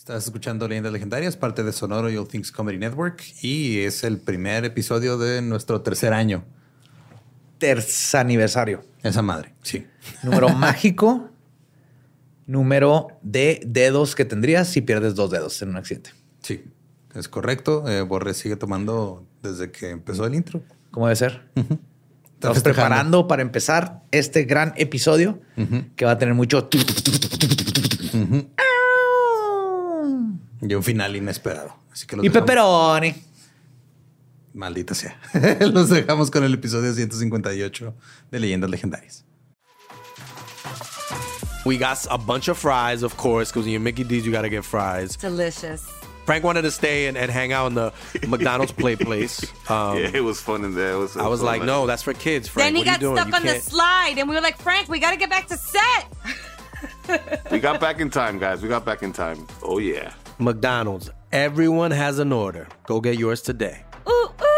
Estás escuchando Leyendas Legendarias, parte de Sonoro y All Things Comedy Network, y es el primer episodio de nuestro tercer año. Tercer aniversario. Esa madre, sí. Número mágico. Número de dedos que tendrías si pierdes dos dedos en un accidente. Sí, es correcto. Eh, Borre sigue tomando desde que empezó el intro. ¿Cómo debe ser? Estamos preparando para empezar este gran episodio que va a tener mucho. Y un final inesperado. Así que los y dejamos- pepperoni. Maldita sea. Los dejamos con el episodio 158 de Leyendas Legendarias. We got a bunch of fries, of course, because when you're Mickey D's, you got to get fries. Delicious. Frank wanted to stay and, and hang out in the McDonald's play place. Um, yeah, it was fun in there. It was, it I was like, man. no, that's for kids, Frank. then he what are got you doing? stuck You on the can't- slide, and we were like, Frank, we got to get back to set. We got back in time, guys. We got back in time. Oh yeah. McDonald's. Everyone has an order. Go get yours today. Ooh, ooh.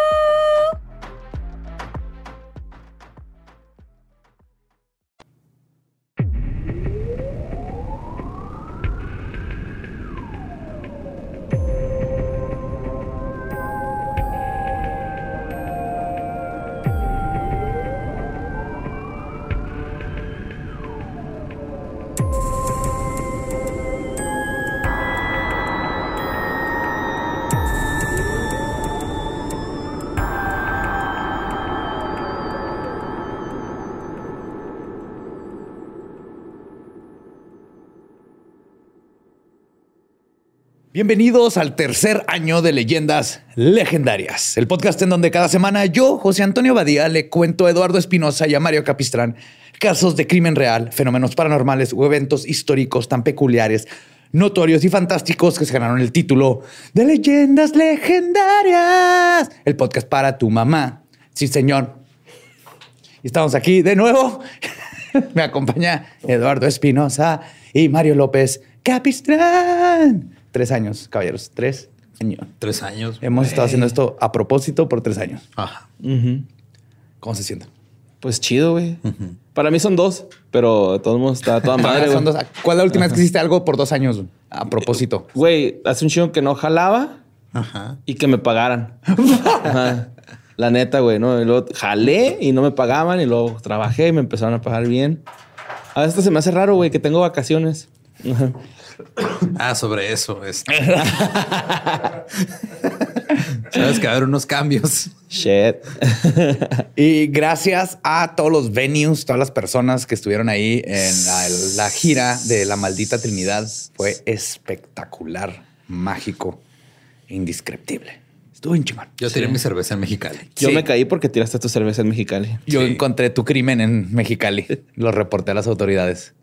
Bienvenidos al tercer año de Leyendas Legendarias, el podcast en donde cada semana yo, José Antonio Badía, le cuento a Eduardo Espinosa y a Mario Capistrán casos de crimen real, fenómenos paranormales o eventos históricos tan peculiares, notorios y fantásticos que se ganaron el título de Leyendas Legendarias, el podcast para tu mamá. Sí, señor. Y estamos aquí de nuevo. Me acompaña Eduardo Espinosa y Mario López Capistrán. Tres años, caballeros. Tres años. Tres años. Hemos estado haciendo esto a propósito por tres años. Ajá. ¿Cómo se sienten? Pues chido, güey. Para mí son dos, pero de todos modos está toda madre, Son dos- ¿Cuál es la última vez que hiciste algo por dos años? A propósito. Güey, hace un chingo que no jalaba Ajá. y que me pagaran. Ajá. La neta, güey, ¿no? Y luego jalé y no me pagaban y luego trabajé y me empezaron a pagar bien. A veces se me hace raro, güey, que tengo vacaciones. Ah, sobre eso. Es... Sabes que va a haber unos cambios. Shit. Y gracias a todos los venues, todas las personas que estuvieron ahí en la, la gira de la maldita Trinidad. Fue espectacular, mágico, indescriptible. Estuvo bien chingón. Yo tiré mi cerveza en Mexicali. Yo Sí. me caí porque tiraste tu cerveza en Mexicali. Yo Sí. encontré tu crimen en Mexicali. Lo reporté a las autoridades.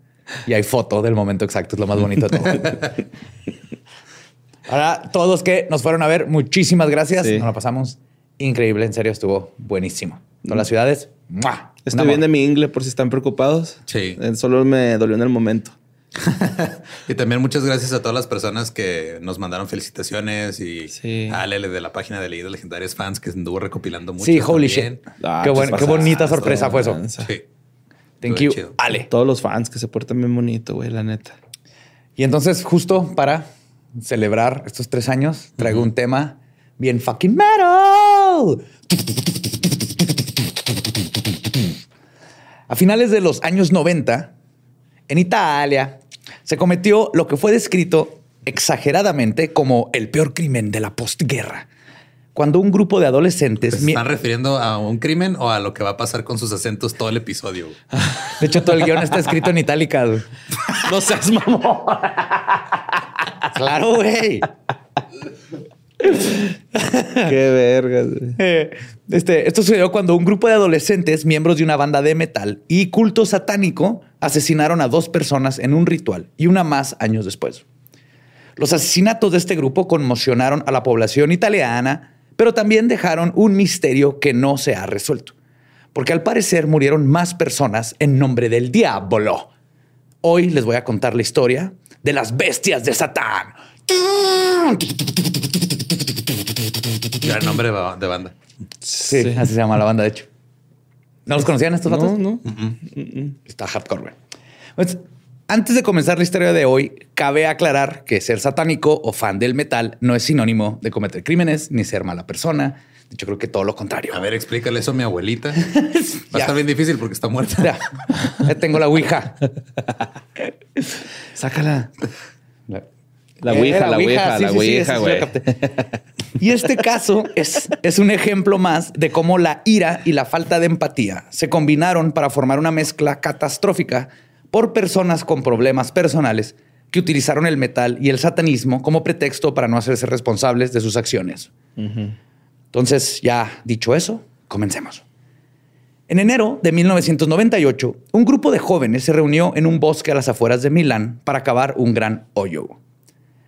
Y hay foto del momento exacto. Es lo más bonito de todo. Ahora, todos los que nos fueron a ver, muchísimas gracias. Sí. Nos la pasamos increíble. En serio, estuvo buenísimo. Todas las ciudades. ¡mua! Estoy bien de mi ingle por si están preocupados. Sí. Eh, Solo me dolió en el momento. Y también muchas gracias a todas las personas que nos mandaron felicitaciones y Sí. a Ale de la página de Leyendas Legendarias Fans que anduvo recopilando mucho. Sí, holy también. shit. Ah, qué, buen- qué bonita sorpresa fue eso. Sí. Thank you, chido. Ale. Todos los fans que se portan bien bonito, güey, la neta. Y entonces, justo para celebrar estos tres años, traigo un tema bien fucking metal. A finales de los años 90, en Italia, se cometió lo que fue descrito exageradamente como el peor crimen de la postguerra. Cuando un grupo de adolescentes... ¿Se están refiriendo a un crimen o a lo que va a pasar con sus acentos todo el episodio? De hecho, todo el guion está escrito en itálica. güey. No seas mamón. Claro, güey. Qué vergas, güey. Eh, Este, esto sucedió cuando un grupo de adolescentes, miembros de una banda de metal y culto satánico, asesinaron a dos personas en un ritual y una más años después. Los asesinatos de este grupo conmocionaron a la población italiana, pero también dejaron un misterio que no se ha resuelto, porque al parecer murieron más personas en nombre del diablo. Hoy les voy a contar la historia de las bestias de Satán. Gran nombre de ba- de banda. Sí, Sí. así se llama la banda, de hecho. ¿No los conocían estos No, vatos? no. Está hardcore, güey. Antes de comenzar la historia de hoy, cabe aclarar que ser satánico o fan del metal no es sinónimo de cometer crímenes ni ser mala persona. De hecho, creo que todo lo contrario. A ver, explícale eso a mi abuelita. Va a estar bien difícil porque está muerta. Ya, ya tengo la ouija. Sácala. La, La Eh, ouija, la ouija, la sí, sí, ouija, sí. Y este caso es, es un ejemplo más de cómo la ira y la falta de empatía se combinaron para formar una mezcla catastrófica por personas con problemas personales que utilizaron el metal y el satanismo como pretexto para no hacerse responsables de sus acciones. Entonces, ya dicho eso, comencemos. En enero de 1998, un grupo de jóvenes se reunió en un bosque a las afueras de Milán para cavar un gran hoyo.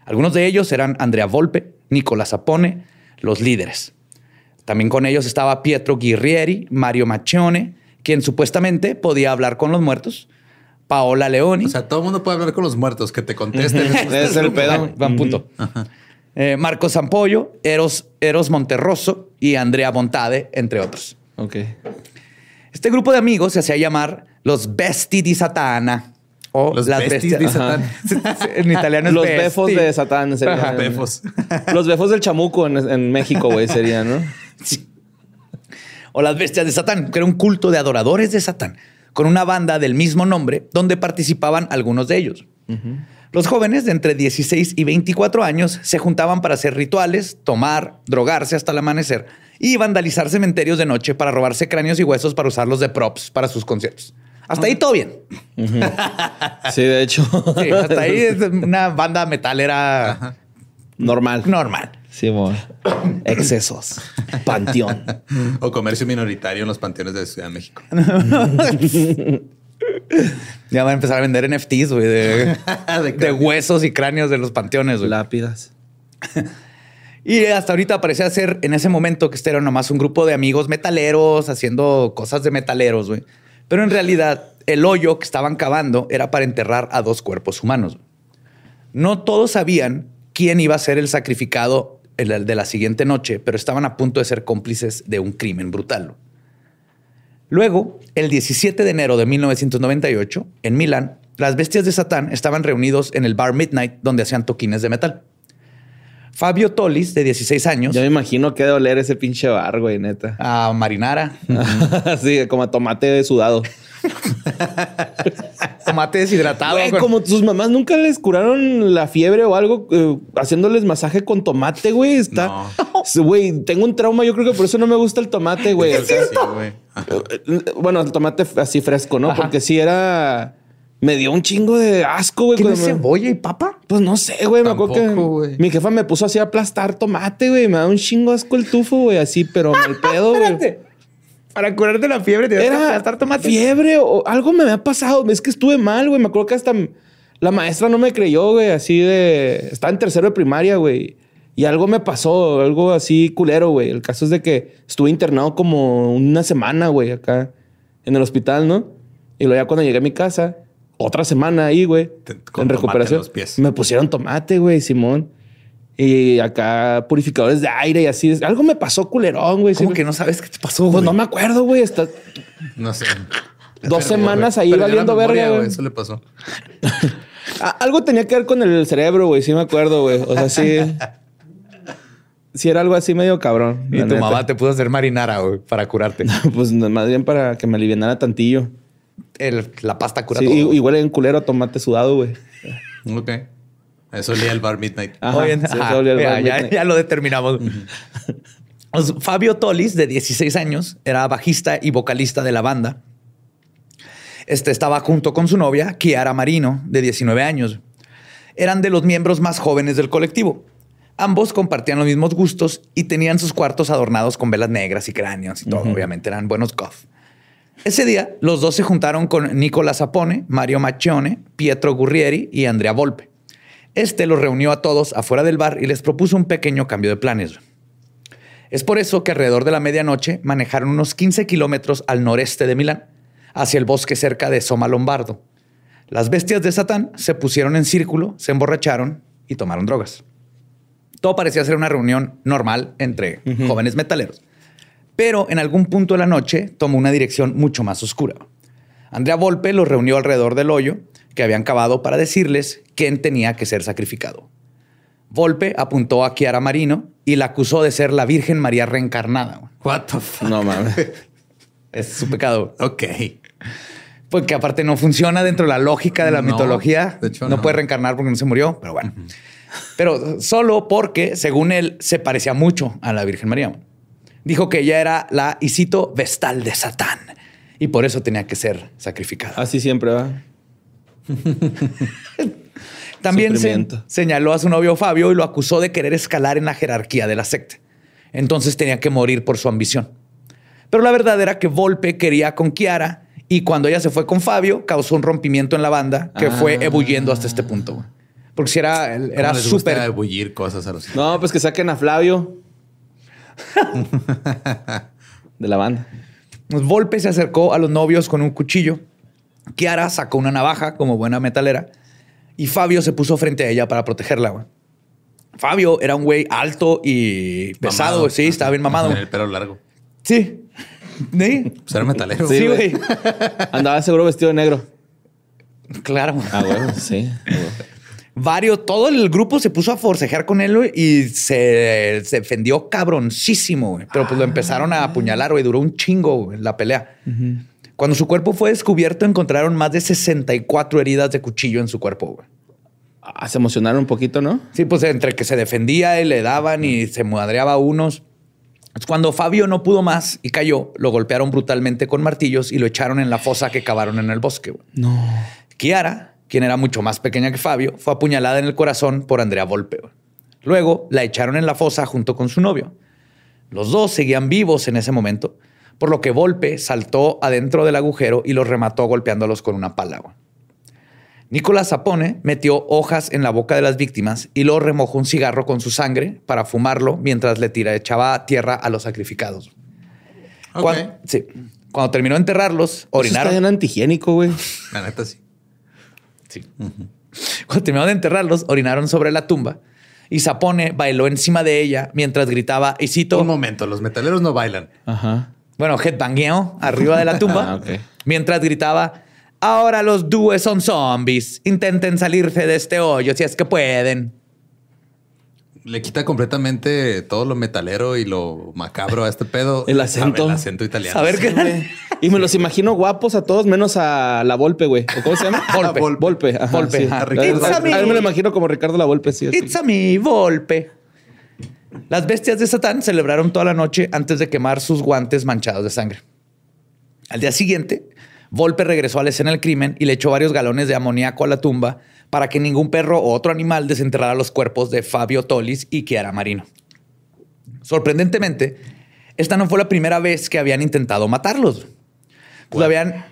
Algunos de ellos eran Andrea Volpe, Nicola Sapone, los líderes. También con ellos estaba Pietro Guerrieri, Mario Maccione, quien supuestamente podía hablar con los muertos, Paola Leoni, O sea, todo el mundo puede hablar con los muertos, que te contesten. Ese es el pedo. Van punto. Eh, Marco Zampollo, Eros, Eros Monterroso y Andrea Bontade, entre otros. Ok. Este grupo de amigos se hacía llamar los Besti di Satana. O Los las besties de bestias- Satán. en italiano es Los besti. befos de Satán serían. Ajá. Befos. Los befos del chamuco en, en México, güey, serían, ¿no? O las bestias de Satán, que era un culto de adoradores de Satán, con una banda del mismo nombre donde participaban algunos de ellos. Los jóvenes de entre 16 y 24 años se juntaban para hacer rituales, tomar, drogarse hasta el amanecer y vandalizar cementerios de noche para robarse cráneos y huesos para usarlos de props para sus conciertos. Hasta ahí todo bien. Sí, de hecho. Sí, hasta ahí es una banda metalera Normal. normal. Sí, mo. Excesos. Panteón. o comercio minoritario en los panteones de Ciudad de México. Ya van a empezar a vender NFTs, güey, de, de huesos y cráneos de los panteones, güey. Lápidas. Y hasta ahorita parecía ser en ese momento que este era nomás un grupo de amigos metaleros haciendo cosas de metaleros, güey. Pero en realidad el hoyo que estaban cavando era para enterrar a dos cuerpos humanos. No todos sabían quién iba a ser el sacrificado de la siguiente noche, pero estaban a punto de ser cómplices de un crimen brutal. Luego, el 17 de enero de 1998, en Milán, las bestias de Satán estaban reunidos en el bar Midnight donde hacían toquines de metal. Fabio Tolis, de 16 años, Yo me imagino que de oler ese pinche bar, güey, neta. a Marinara, sí, como a tomate sudado. tomate deshidratado. Güey, con- como sus mamás nunca les curaron la fiebre o algo eh, haciéndoles masaje con tomate, güey. Está. Güey, tengo un trauma. Yo creo que por eso no me gusta el tomate, güey. O sea, Sí, güey. Eh, Bueno, el tomate así fresco, ¿no? Ajá. Porque si era. Me dio un chingo de asco, güey. ¿Tiene cuando me- cebolla y papa? Pues no sé, güey. Me acuerdo que mi jefa me puso así a aplastar tomate, güey. Me da un chingo asco el tufo, güey. Así, pero mal pedo, güey. Para curarte la fiebre tienes que Era aplastar tomate. fiebre o algo me había pasado. Es que estuve mal, güey. Me acuerdo que hasta la maestra no me creyó, güey. Así de... Estaba en tercero de primaria, güey. Y algo me pasó, algo así culero, güey. El caso es de que estuve internado como una semana, güey, acá en el hospital, ¿no? Y luego ya cuando llegué a mi casa, otra semana ahí, güey, en recuperación. en los pies. Me pusieron tomate, güey, Simón. Y acá purificadores de aire y así. Algo me pasó culerón, güey. ¿Cómo Sí, que no sabes qué te pasó? Pues güey? no me acuerdo, güey. Está... No sé. Dos semanas güey. ahí valiendo memoria, verga, güey. Eso le pasó. A- Algo tenía que ver con el cerebro, güey. Sí me acuerdo, güey. O sea, sí. sí era algo así medio cabrón. Y tu neta. mamá te puso a hacer marinara, güey, para curarte. Pues más bien para que me alivianara tantillo. El- la pasta cura Sí, todo. huele en culero a tomate sudado, güey. Ok. Eso olía el bar Midnight. Ajá, Oye, sí, ajá, se olía el ya, bar ya- Midnight. ya lo determinamos. Pues, Fabio Tolis, de 16 años, era bajista y vocalista de la banda. Este estaba junto con su novia, Kiara Marino, de 19 años. Eran de los miembros más jóvenes del colectivo. Ambos compartían los mismos gustos y tenían sus cuartos adornados con velas negras y cráneos y todo. Obviamente eran buenos goth. Ese día, los dos se juntaron con Nicola Sapone, Mario Maccione, Pietro Gurrieri y Andrea Volpe. Este los reunió a todos afuera del bar y les propuso un pequeño cambio de planes. Es por eso que alrededor de la medianoche manejaron unos 15 kilómetros al noreste de Milán, hacia el bosque cerca de Soma Lombardo. Las bestias de Satán se pusieron en círculo, se emborracharon y tomaron drogas. Todo parecía ser una reunión normal entre jóvenes metaleros. Pero en algún punto de la noche tomó una dirección mucho más oscura. Andrea Volpe los reunió alrededor del hoyo, que habían cavado para decirles quién tenía que ser sacrificado. Volpe apuntó a Kiara Marino y la acusó de ser la Virgen María reencarnada. What the fuck? No mames. Es su pecado. Ok. Porque aparte no funciona dentro de la lógica de la No, mitología. de hecho, no, no. puede reencarnar porque no se murió, pero bueno. Pero solo porque, según él, se parecía mucho a la Virgen María. Dijo que ella era la, y cito, vestal de Satán. Y por eso tenía que ser sacrificada. Así siempre va. También se señaló a su novio Fabio y lo acusó de querer escalar en la jerarquía de la secta. Entonces tenía que morir por su ambición. Pero la verdad era que Volpe quería con Kiara y cuando ella se fue con Fabio causó un rompimiento en la banda que fue Ah. ebulliendo hasta este punto. Porque si era, era ¿Cómo les gusta súper... bullir cosas a los No, pues que saquen a Flavio. de la banda. Volpe se acercó a los novios con un cuchillo. Kiara sacó una navaja como buena metalera y Fabio se puso frente a ella para protegerla. güey. Fabio era un güey alto y pesado, Mamado. sí, estaba bien mamado. Con el pelo largo. Sí. ¿Sí? Pues era metalero. Sí, güey. Andaba seguro vestido de negro. Claro. Ah, bueno, sí. Varios, todo el grupo se puso a forcejear con él güey, y se, se defendió cabroncísimo, güey. Pero pues lo empezaron a apuñalar, güey. Duró un chingo güey, la pelea. Cuando su cuerpo fue descubierto, encontraron más de 64 heridas de cuchillo en su cuerpo, güey. Ah, se emocionaron un poquito, ¿no? Sí, pues entre que se defendía y le daban y se madreaba a unos. Cuando Fabio no pudo más y cayó, lo golpearon brutalmente con martillos y lo echaron en la fosa que cavaron en el bosque. güey. No. Kiara, quien era mucho más pequeña que Fabio, fue apuñalada en el corazón por Andrea Volpe. Luego la echaron en la fosa junto con su novio. Los dos seguían vivos en ese momento, por lo que Volpe saltó adentro del agujero y los remató golpeándolos con una pala. Nicolás Zapone metió hojas en la boca de las víctimas y luego remojó un cigarro con su sangre para fumarlo mientras le tira, echaba tierra a los sacrificados. Cuando, sí. Cuando terminó de enterrarlos, Eso Pues está orinaron. bien antihigiénico, güey. La neta sí. Cuando terminaron de enterrarlos, orinaron sobre la tumba y Zapone bailó encima de ella mientras gritaba, y cito, Un momento, los metaleros no bailan. Ajá. bueno, headbangueo arriba de la tumba, Ah, mientras gritaba, ahora los dúes son zombies, intenten salirse de este hoyo si es que pueden. Le quita completamente todo lo metalero y lo macabro a este pedo. El acento. El acento italiano. A ver Sí. qué... Y me los imagino guapos a todos, menos a la Volpe, güey. ¿O ¿Cómo se llama? Volpe. Volpe. Volpe. Ajá, Volpe, sí. ajá. A, Ricardo. a- me. lo imagino como Ricardo la Volpe, sí. así. It's a me, Volpe. Las bestias de Satán celebraron toda la noche antes de quemar sus guantes manchados de sangre. Al día siguiente, Volpe regresó a la escena del crimen y le echó varios galones de amoníaco a la tumba para que ningún perro o otro animal desenterrara los cuerpos de Fabio Tolis y Kiara Marino. Sorprendentemente, esta no fue la primera vez que habían intentado matarlos. Pues habían,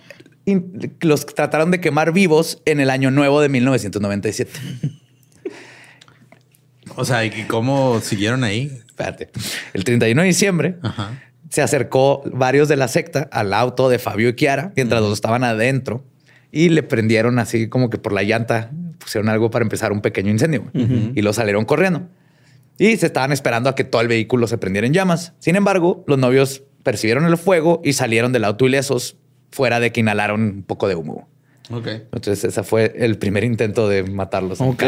los trataron de quemar vivos en el año nuevo de 1997. O sea, ¿y cómo siguieron ahí? Espérate. El 31 de diciembre Ajá. Se acercó varios de la secta al auto de Fabio y Kiara mientras los estaban adentro y le prendieron así como que por la llanta pusieron algo para empezar un pequeño incendio y los salieron corriendo. Y se estaban esperando a que todo el vehículo se prendiera en llamas. Sin embargo, los novios percibieron el fuego y salieron del auto ilesos fuera de que inhalaron un poco de humo. Ok. Entonces, ese fue el primer intento de matarlos. Ok.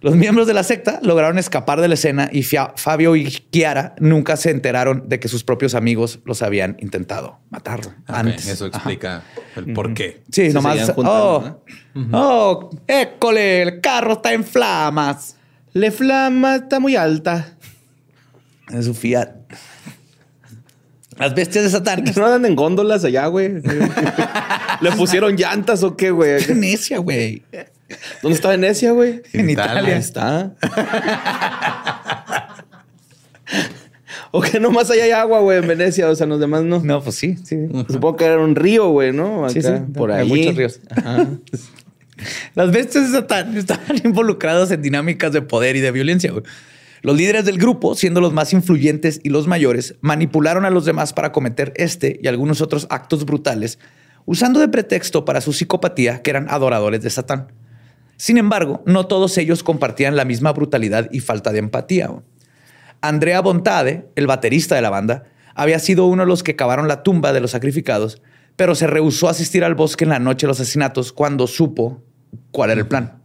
Los miembros de la secta lograron escapar de la escena y Fia- Fabio y Kiara nunca se enteraron de que sus propios amigos los habían intentado matar antes. Eso explica el por qué. Sí, Se nomás. seguían juntando, Oh, oh, école, el carro está en flamas. Le flama está muy alta. Es su Fiat. Las bestias de Satán. ¿No andan en góndolas allá, güey? ¿Le pusieron llantas o qué, güey? Qué necia, güey. ¿Dónde está Venecia, güey? En Italia. Está. o que nomás ahí hay agua, güey, en Venecia. O sea, los demás no. No, pues sí, sí. Supongo que era un río, güey, ¿no? Acá, Sí, sí, Por hay ahí. muchos ríos. Ajá. Las bestias de Satán estaban involucrados en dinámicas de poder y de violencia. güey. Los líderes del grupo, siendo los más influyentes y los mayores, manipularon a los demás para cometer este y algunos otros actos brutales, usando de pretexto para su psicopatía que eran adoradores de Satán. Sin embargo, no todos ellos compartían la misma brutalidad y falta de empatía. Andrea Bontade, el baterista de la banda, había sido uno de los que cavaron la tumba de los sacrificados, pero se rehusó a asistir al bosque en la noche de los asesinatos cuando supo cuál era el plan.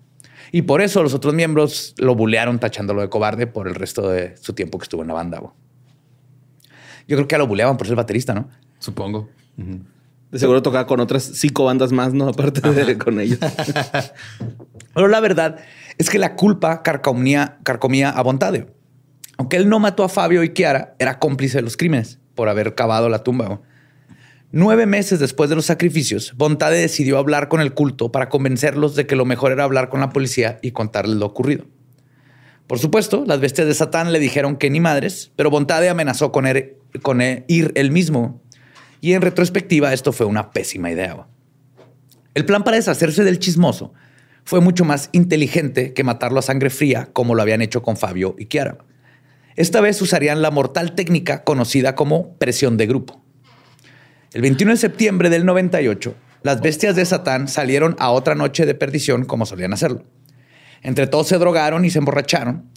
Y por eso los otros miembros lo bulearon tachándolo de cobarde por el resto de su tiempo que estuvo en la banda. Yo creo que lo buleaban por ser baterista, ¿no? Supongo. De seguro tocaba con otras cinco bandas más, ¿no? Aparte de con ellos. Pero la verdad es que la culpa carcomía, carcomía a Bontade. Aunque él no mató a Fabio y Kiara, era cómplice de los crímenes por haber cavado la tumba. Nueve meses después de los sacrificios, Bontade decidió hablar con el culto para convencerlos de que lo mejor era hablar con la policía y contarles lo ocurrido. Por supuesto, las bestias de Satán le dijeron que ni madres, pero Bontade amenazó con, er- con eh, ir él mismo. Y en retrospectiva, esto fue una pésima idea. El plan para deshacerse del chismoso fue mucho más inteligente que matarlo a sangre fría, como lo habían hecho con Fabio y Kiara. Esta vez usarían la mortal técnica conocida como presión de grupo. El 21 de septiembre del 98, las bestias de Satán salieron a otra noche de perdición como solían hacerlo. Entre todos se drogaron y se emborracharon.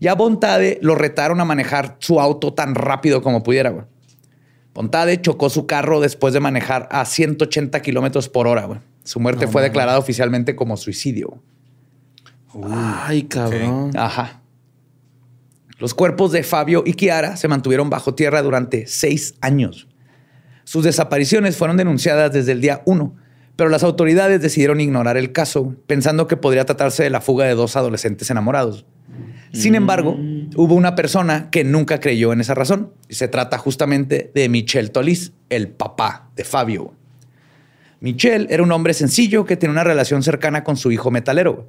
Y a Bontade lo retaron a manejar su auto tan rápido como pudiera. Güey. Bontade chocó su carro después de manejar a 180 kilómetros por hora. güey. Su muerte fue declarada oficialmente como suicidio. Ay, cabrón. Ajá. Los cuerpos de Fabio y Kiara se mantuvieron bajo tierra durante seis años. Sus desapariciones fueron denunciadas desde el día uno, pero las autoridades decidieron ignorar el caso, pensando que podría tratarse de la fuga de dos adolescentes enamorados. Sin embargo, hubo una persona que nunca creyó en esa razón, y se trata justamente de Michel Tolis, el papá de Fabio. Michel era un hombre sencillo que tenía una relación cercana con su hijo metalero.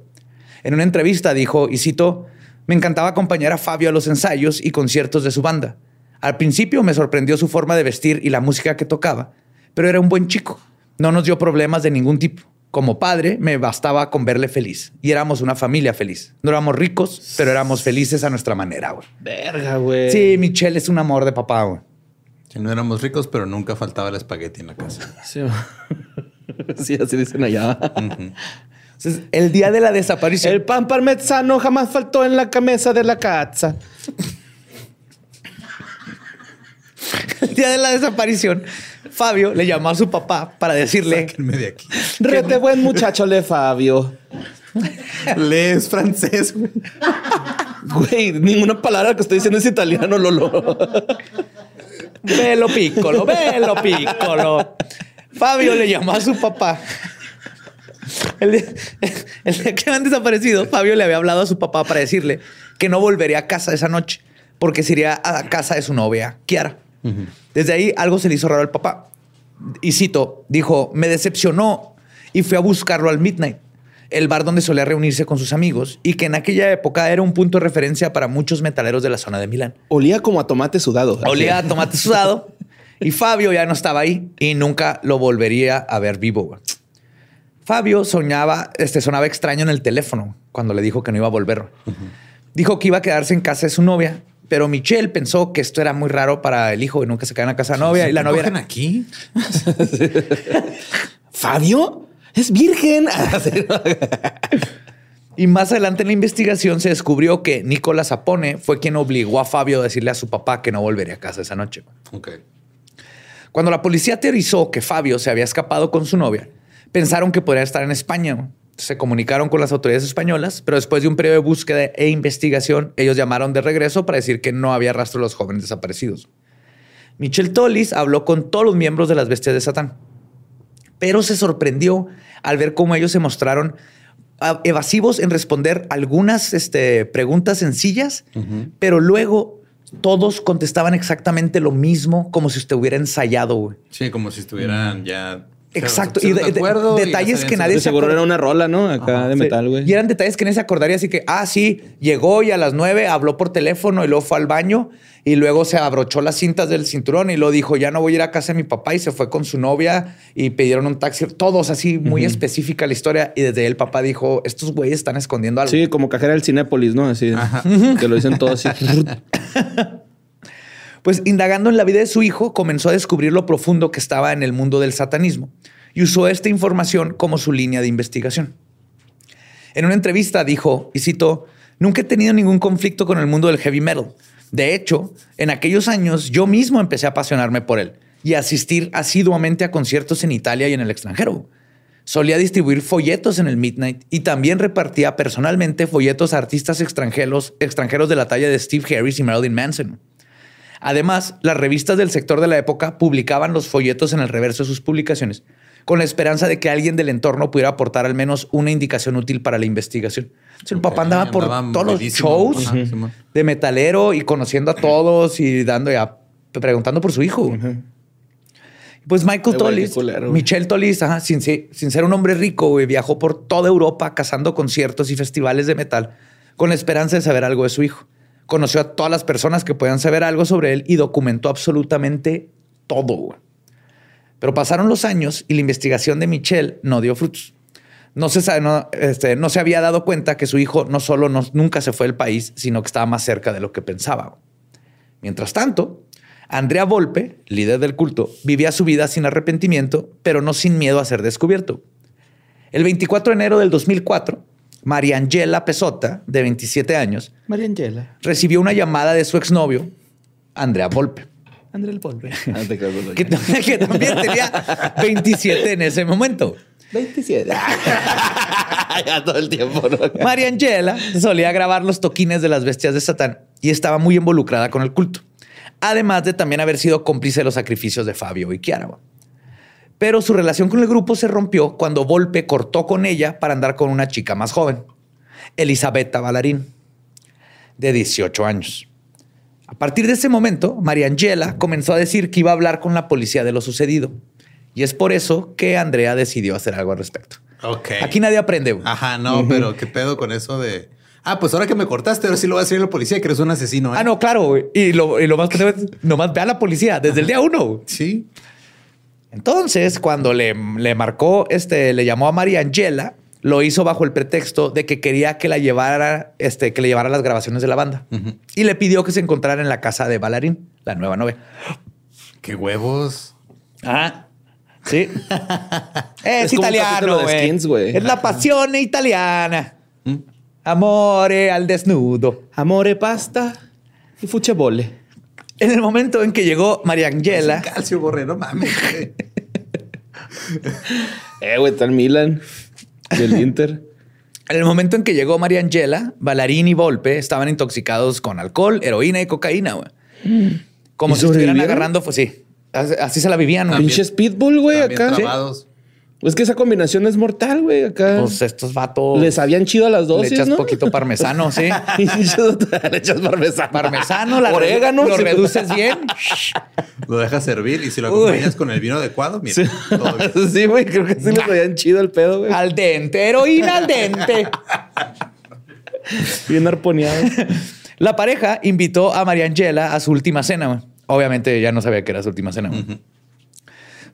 En una entrevista dijo, y cito, me encantaba acompañar a Fabio a los ensayos y conciertos de su banda. Al principio me sorprendió su forma de vestir y la música que tocaba, pero era un buen chico. No nos dio problemas de ningún tipo. Como padre, me bastaba con verle feliz y éramos una familia feliz. No éramos ricos, pero éramos felices a nuestra manera. güey. Verga, güey. Sí, Michelle es un amor de papá. güey. Si no éramos ricos, pero nunca faltaba el espagueti en la casa. Sí, Sí, así dicen allá. Entonces, el día de la desaparición. El pan parmesano jamás faltó en la camisa de la casa. el día de la desaparición, Fabio le llamó a su papá para decirle de aquí. Rete buen muchacho, Le Fabio. Lees francés, güey. Güey, ninguna palabra que estoy diciendo es italiano, Lolo. Velo piccolo, velo piccolo. Fabio le llamó a su papá. El día, el día que habían desaparecido, Fabio le había hablado a su papá para decirle que no volvería a casa esa noche porque se iría a la casa de su novia, Kiara. Desde ahí algo se le hizo raro al papá. Y cito, dijo, me decepcionó y fui a buscarlo al Midnight, el bar donde solía reunirse con sus amigos y que en aquella época era un punto de referencia para muchos metaleros de la zona de Milán. Olía como a tomate sudado. Olía a tomate sudado. Y Fabio ya no estaba ahí y nunca lo volvería a ver vivo. Fabio soñaba, este, sonaba extraño en el teléfono cuando le dijo que no iba a volver. Dijo que iba a quedarse en casa de su novia, pero Michelle pensó que esto era muy raro para el hijo y nunca se quedaba en la casa de novia. y la novia ¿Cogen era- aquí? ¿Fabio? Es virgen. Y más adelante en la investigación se descubrió que Nicolás Zapone fue quien obligó a Fabio a decirle a su papá que no volvería a casa esa noche. Ok. Cuando la policía teorizó que Fabio se había escapado con su novia, pensaron que podría estar en España. Se comunicaron con las autoridades españolas, pero después de un periodo de búsqueda e investigación, ellos llamaron de regreso para decir que no había rastro de los jóvenes desaparecidos. Michel Tolis habló con todos los miembros de las bestias de Satán, pero se sorprendió al ver cómo ellos se mostraron ah, evasivos en responder algunas este, preguntas sencillas, pero luego todos contestaban exactamente lo mismo, como si usted hubiera ensayado. güey. Sí, como si estuvieran ya. Exacto. se Y de- de- y detalles que nadie De se seguro era una rola, ¿no? Acá Ajá, de metal, güey. Y eran detalles que nadie se acordaría. Así que, ah, sí, llegó y a las nueve habló por teléfono y luego fue al baño y luego se abrochó las cintas del cinturón y luego dijo, ya no voy a ir a casa de mi papá y se fue con su novia y pidieron un taxi. Todos así, muy específica la historia. Y desde ahí el papá dijo, estos güeyes están escondiendo algo. Sí, como cajera del Cinépolis, ¿no? Así. Que lo dicen todo así. Pues indagando en la vida de su hijo, comenzó a descubrir lo profundo que estaba en el mundo del satanismo y usó esta información como su línea de investigación. En una entrevista dijo, y cito, nunca he tenido ningún conflicto con el mundo del heavy metal. De hecho, en aquellos años yo mismo empecé a apasionarme por él. y asistir asiduamente a conciertos en Italia y en el extranjero. Solía distribuir folletos en el Midnight y también repartía personalmente folletos a artistas extranjeros, extranjeros de la talla de Steve Harris y Marilyn Manson. Además, las revistas del sector de la época publicaban los folletos en el reverso de sus publicaciones, con la esperanza de que alguien del entorno pudiera aportar al menos una indicación útil para la investigación. Entonces, el papá andaba por andaba todos los shows Ajá, de metalero y conociendo a todos y dando ya, preguntando por su hijo. Pues Michael culero, güey. Michelle Tolis, ajá, sin, se- sin ser un hombre rico, güey, viajó por toda Europa cazando conciertos y festivales de metal con la esperanza de saber algo de su hijo. Conoció a todas las personas que podían saber algo sobre él y documentó absolutamente todo. Pero pasaron los años y la investigación de Michelle no dio frutos. No se, sabe- no, este, se había dado cuenta que su hijo no solo no- nunca se fue del país, sino que estaba más cerca de lo que pensaba. Mientras tanto, Andrea Volpe, líder del culto, vivía su vida sin arrepentimiento, pero no sin miedo a ser descubierto. El 24 de enero del 2004, María Angela Pesota, de 27 años, María Angela. recibió una llamada de su exnovio, Andrea Volpe, André el Volpe. Ah, que, que también tenía 27 en ese momento. 27. ya todo el tiempo, ¿no? María Angela solía grabar los toquines de las bestias de Satán y estaba muy involucrada con el culto. Además de también haber sido cómplice de los sacrificios de Fabio y Kiara. Pero su relación con el grupo se rompió cuando Volpe cortó con ella para andar con una chica más joven, Elisabetta Ballarín, de 18 años. A partir de ese momento, María Angela comenzó a decir que iba a hablar con la policía de lo sucedido. Y es por eso que Andrea decidió hacer algo al respecto. Ok. Aquí nadie aprende. güey. Ajá, no, pero qué pedo con eso de. Ah, pues ahora que me cortaste, ahora sí lo va a decir la policía que eres un asesino. ¿eh? Ah, no, claro. güey. Y lo, y lo más que nomás ve a la policía desde el día uno. güey. Sí. Entonces, cuando le, le marcó, este, le llamó a María Angela, lo hizo bajo el pretexto de que quería que la llevara, este, que le llevara las grabaciones de la banda. Y le pidió que se encontrara en la casa de Ballarín, la nueva novia. Qué huevos. Ah, sí. es, Es italiano, güey. Es la pasión italiana. Amore al desnudo. Amore, pasta y fuchebole. En el momento en que llegó María Angela, Calcio borre, no mames. güey. Eh, güey, está el Milan. Y el Inter. En el momento en que llegó María Angela, Ballarín y Volpe estaban intoxicados con alcohol, heroína y cocaína, güey. Como ¿Y si estuvieran agarrando, pues sí. Así, así se la vivían, güey. Pinches pitbull, güey, acá. trabados. Es que esa combinación es mortal, güey, acá. Pues estos vatos. Les habían chido a las Le dosis, echas ¿no? poquito parmesano, sí. Le echas parmesano. Parmesano, la Orégano. Lo reduces bien. Lo dejas servir y si lo Uy. acompañas con el vino adecuado, mira. Sí. todo bien. Sí, güey, creo que sí les habían chido el pedo, güey. Al dente, heroína al dente. Bien arponeado. La pareja invitó a María Angela a su última cena. güey. Obviamente ya no sabía que era su última cena. güey.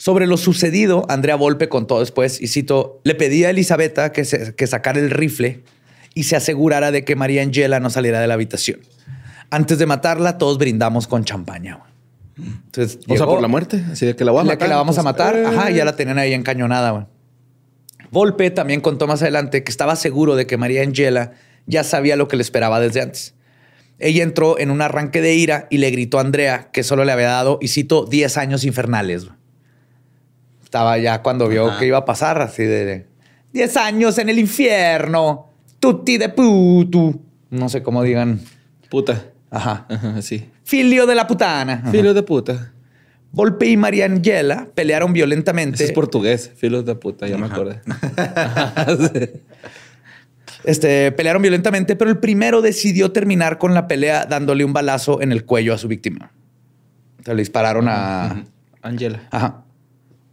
Sobre lo sucedido, Andrea Volpe contó después, y cito, le pedí a Elisabetta que, se- que sacara el rifle y se asegurara de que María Angela no saliera de la habitación. Antes de matarla, todos brindamos con champaña. Entonces, O sea, llegó- por la muerte. Así de que la voy a la matar. que la vamos a matar. eh. Ajá, ya la tenían ahí encañonada. güey. Volpe también contó más adelante que estaba seguro de que María Angela ya sabía lo que le esperaba desde antes. Ella entró en un arranque de ira y le gritó a Andrea que solo le había dado, y cito, 10 años infernales. Estaba ya cuando vio Ajá. que iba a pasar, así de 10 años en el infierno, tutti de putu. No sé cómo digan. Puta. Ajá. Ajá, sí. Filio de la putana. Ajá. Filo de puta. Volpe y María Angela pelearon violentamente. Ese es portugués. Filos de puta, ya me acordé. Este, pelearon violentamente, pero el primero decidió terminar con la pelea dándole un balazo en el cuello a su víctima. O sea, le dispararon a... Angela. Ajá.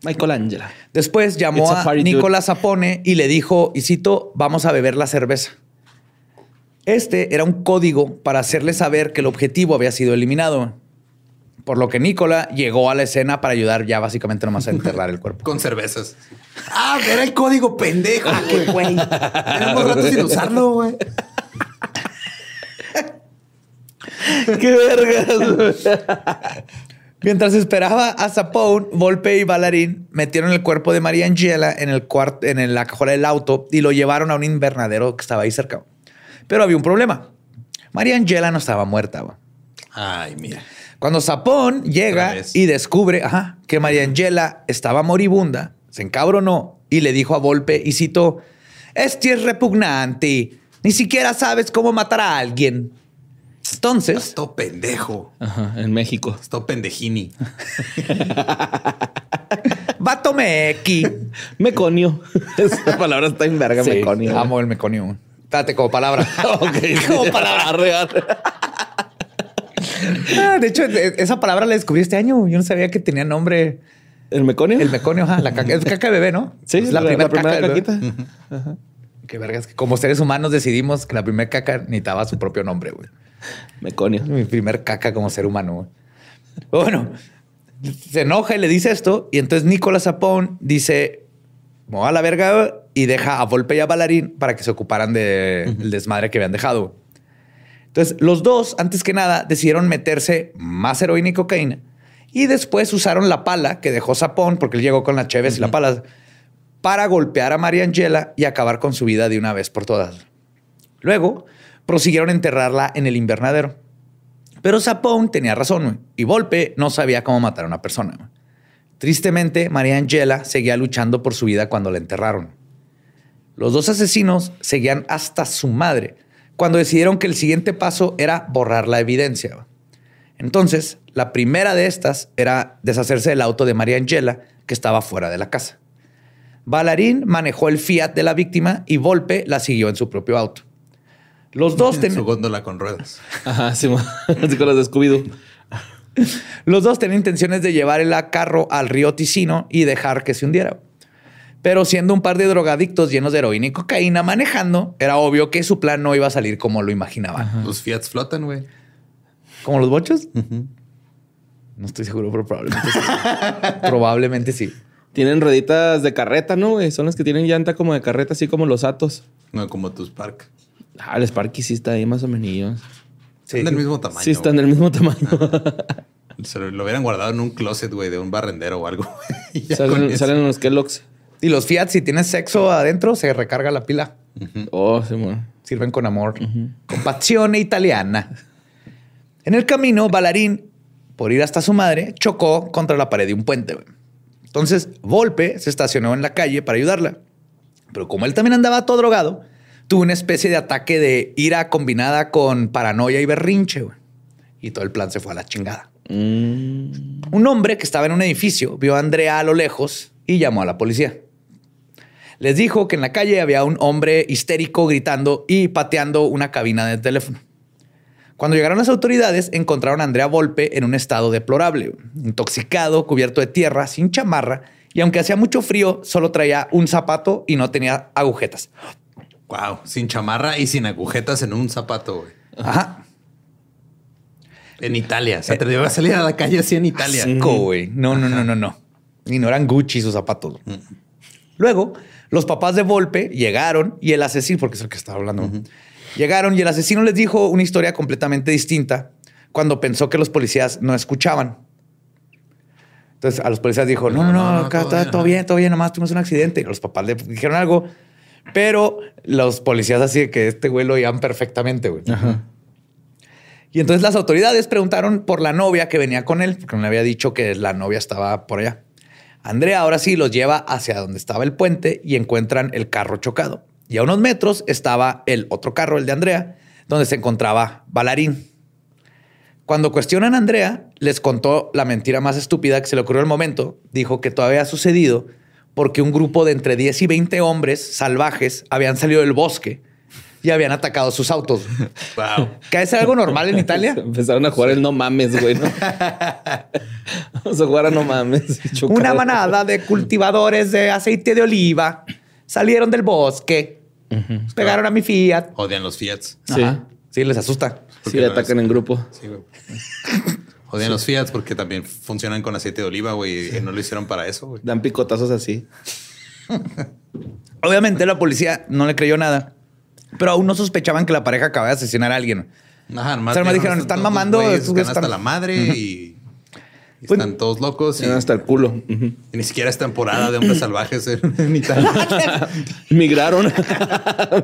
Michael Angela. Después llamó It's a a. Nicolás Zapone y le dijo, y cito, vamos a beber la cerveza. Este era un código para hacerle saber que el objetivo había sido eliminado. Por lo que Nicola llegó a la escena para ayudar ya básicamente nomás a enterrar el cuerpo. Con cervezas. Ah, era el código pendejo. qué güey. Tenemos rato sin usarlo, güey. ¡Qué vergas! Mientras esperaba a Zapone, Volpe y Ballarín metieron el cuerpo de María Angela en, el en la cajuela del auto y lo llevaron a un invernadero que estaba ahí cerca. Pero había un problema. María Angela no estaba muerta. Ay, mira. Cuando Sapón llega y descubre ajá, que María Angela estaba moribunda, se encabronó y le dijo a Volpe y citó, este es repugnante, ni siquiera sabes cómo matar a alguien. Entonces, Esto pendejo. Ajá, en México. Esto pendejini. vato mequi. Meconio. Esa palabra está en verga, Sí, meconio. amo el meconio. Espérate, como palabra. Ok, como palabra. real. Ah, de hecho, e- esa palabra la descubrí este año. Yo no sabía que tenía nombre. ¿El meconio? El meconio, ajá, la caca, es caca de bebé, ¿no? Sí, Es la, primer primera caca del bebé. caquita. Qué vergas. que Como seres humanos decidimos que la primera caca necesitaba su propio nombre, güey. Meconio. Mi primer caca como ser humano. Bueno, se enoja y le dice esto. Y entonces Nicolás Sapón dice: Me a la verga güey", y deja a Volpe y a Balarín para que se ocuparan del desmadre que habían dejado. Entonces, los dos, antes que nada, decidieron meterse más heroína y cocaína. Y después usaron la pala que dejó Sapón, porque él llegó con las cheves y la pala, para golpear a María Angela y acabar con su vida de una vez por todas. Luego, prosiguieron a enterrarla en el invernadero. Pero Sapón tenía razón y Volpe no sabía cómo matar a una persona. Tristemente, María Angela seguía luchando por su vida cuando la enterraron. Los dos asesinos seguían hasta su madre cuando decidieron que el siguiente paso era borrar la evidencia. Entonces, la primera de estas era deshacerse del auto de María Angela que estaba fuera de la casa. Balarín manejó el Fiat de la víctima y Volpe la siguió en su propio auto. Los dos, En ten- su góndola con ruedas. Ajá, sí, con los de Scooby-Doo. los dos tenían intenciones de llevar el carro al río Ticino y dejar que se hundiera. Pero siendo un par de drogadictos llenos de heroína y cocaína manejando, era obvio que su plan no iba a salir como lo imaginaban. Los Fiats flotan, güey. ¿Como los bochos? No estoy seguro, pero probablemente sí. probablemente sí. Tienen rueditas de carreta, ¿no? güey? Son las que tienen llanta como de carreta, así como los Atos. No como tus Park. Ah, el Sparky sí está ahí más o menos. Son del mismo tamaño. Sí, están del mismo tamaño. Se lo, lo hubieran guardado en un closet, güey, de un barrendero o algo. Salen, salen los Kellogg's. Y los Fiat, si tienes sexo adentro, se recarga la pila. Oh, sí, mo. Sirven con amor, con pasión italiana. En el camino, Balarín, por ir hasta su madre, chocó contra la pared de un puente. güey. Entonces, Volpe se estacionó en la calle para ayudarla. Pero como él también andaba todo drogado, tuvo una especie de ataque de ira combinada con paranoia y berrinche. güey. Y todo el plan se fue a la chingada. Mm. Un hombre que estaba en un edificio vio a Andrea a lo lejos y llamó a la policía. Les dijo que en la calle había un hombre histérico gritando y pateando una cabina de teléfono. Cuando llegaron las autoridades, encontraron a Andrea Volpe en un estado deplorable, intoxicado, cubierto de tierra, sin chamarra, y aunque hacía mucho frío, solo traía un zapato y no tenía agujetas. Wow, sin chamarra y sin agujetas en un zapato, güey. Ajá. En Italia. Se atrevió a salir a la calle así en Italia. Asco, güey. No, no, no, no, no. Y no eran Gucci sus zapatos. Luego, los papás de Volpe llegaron y el asesino, porque es el que estaba hablando, llegaron y el asesino les dijo una historia completamente distinta cuando pensó que los policías no escuchaban. Entonces a los policías dijo, no, no, no, No, no, acá todo está bien, todo ajá. bien, todo bien, nomás tuvimos un accidente. Y los papás le dijeron algo, pero los policías así de que este güey lo oían perfectamente, güey. Y entonces las autoridades preguntaron por la novia que venía con él, porque no le había dicho que la novia estaba por allá. Andrea ahora sí los lleva hacia donde estaba el puente y encuentran el carro chocado. Y a unos metros estaba el otro carro, el de Andrea, donde se encontraba Balarín. Cuando cuestionan a Andrea, les contó la mentira más estúpida que se le ocurrió al momento. Dijo que todo había sucedido porque un grupo de entre 10 y 20 hombres salvajes habían salido del bosque y habían atacado sus autos. Wow. ¿Que es algo normal en Italia? Empezaron a jugar el no mames, güey. ¿no? Vamos a jugar a no mames. chocar. Una manada de cultivadores de aceite de oliva salieron del bosque, pegaron a mi Fiat. Odian los Fiats. Sí. Ajá. Sí, les asusta. Sí, le no atacan es- en grupo. Sí, güey. Odian los Fiats porque también funcionan con aceite de oliva, güey. Y no lo hicieron para eso, güey. Dan picotazos así. Obviamente la policía no le creyó nada, pero aún no sospechaban que la pareja acababa de asesinar a alguien. Ajá, nomás O sea, vieron, dijeron, están mamando, güeyes, están hasta la madre y, y Pues- están todos locos. Y, hasta el culo. Y ni siquiera es temporada de hombres salvajes en Italia. Migraron.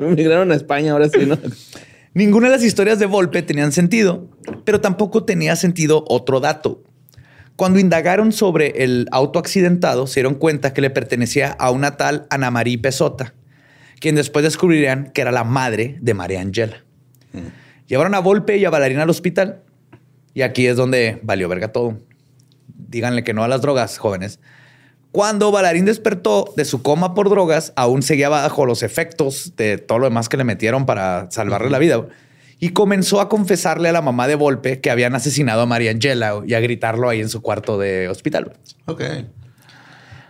Migraron a España ahora sí, ¿no? Ninguna de las historias de Volpe tenían sentido, Pero tampoco tenía sentido otro dato. Cuando indagaron sobre el auto accidentado, se dieron cuenta que le pertenecía a una tal Ana María Pesota, quien después descubrirían que era la madre de María Angela. Llevaron a Volpe y a Bailarina al hospital. Y aquí es donde valió verga todo. Díganle que no a las drogas, jóvenes. Cuando Bailarín despertó de su coma por drogas, aún seguía bajo los efectos de todo lo demás que le metieron para salvarle la vida. Y comenzó a confesarle a la mamá de Volpe que habían asesinado a María Angela y a gritarlo ahí en su cuarto de hospital. Ok.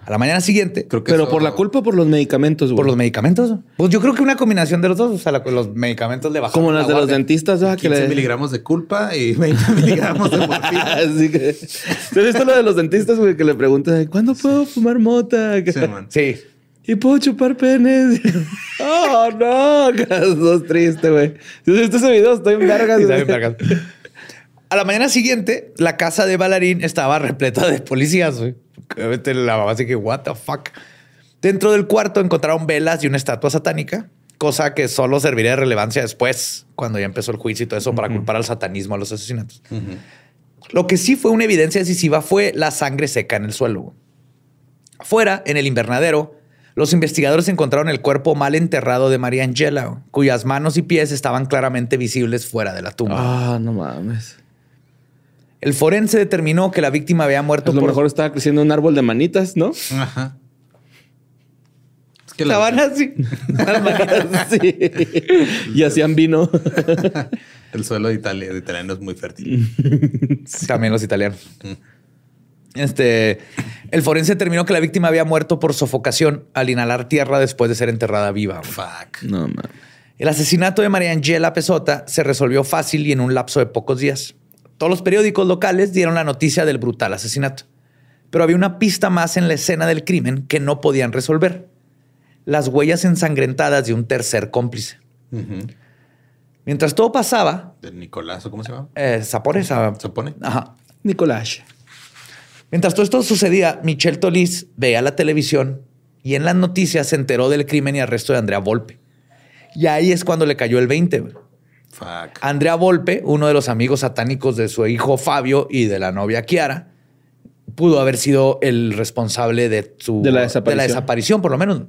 A la mañana siguiente, Creo que Pero eso- por la culpa o por los medicamentos, güey. por los medicamentos. Pues yo creo que una combinación de los dos. O sea, la- los medicamentos le bajaron Como la las de los dentistas, ¿verdad? Que 15 le... miligramos de culpa y 20 miligramos de morfina. Así que... ¿Te has visto lo de los dentistas, güey? Que le preguntan, ¿cuándo puedo fumar mota? Sí, man. Sí. ¿Y puedo chupar penes? oh, no. Triste, güey. Si has visto ese video, estoy en vergas. Bien vergas. A la mañana siguiente, la casa de Bailarín estaba repleta de policías. güey. La mamá así que, what the fuck. Dentro del cuarto encontraron velas y una estatua satánica, cosa que solo serviría de relevancia después, cuando ya empezó el juicio y todo eso, para culpar al satanismo a los asesinatos. Lo que sí fue una evidencia decisiva fue la sangre seca en el suelo. güey. Afuera, en el invernadero, los investigadores encontraron el cuerpo mal enterrado de María Angela, cuyas manos y pies estaban claramente visibles fuera de la tumba. Ah, no mames. El forense determinó que la víctima había muerto A lo por mejor estaba creciendo un árbol de manitas, ¿no? Ajá. Es que la- Estaban así. sí. Y hacían vino. el suelo de Italia, de italiano es muy fértil. También los italianos. Este, el forense determinó que la víctima había muerto por sofocación al inhalar tierra después de ser enterrada viva. Fuck. No mames. El asesinato de María Angela Pesota se resolvió fácil y en un lapso de pocos días. Todos los periódicos locales dieron la noticia del brutal asesinato. Pero había una pista más en la escena del crimen que no podían resolver. Las huellas ensangrentadas de un tercer cómplice. Mientras todo pasaba, De Nicolás, ¿o cómo se llama? eh, Sapore, Sa- ¿Se pone? Ajá. Nicolás. Mientras todo esto sucedía, Michelle Tolis veía la televisión y en las noticias se enteró del crimen y arresto de Andrea Volpe. Y ahí es cuando le cayó el 20. güey. Fuck. Andrea Volpe, uno de los amigos satánicos de su hijo Fabio y de la novia Kiara, pudo haber sido el responsable de su De la desaparición. desaparición, por lo menos.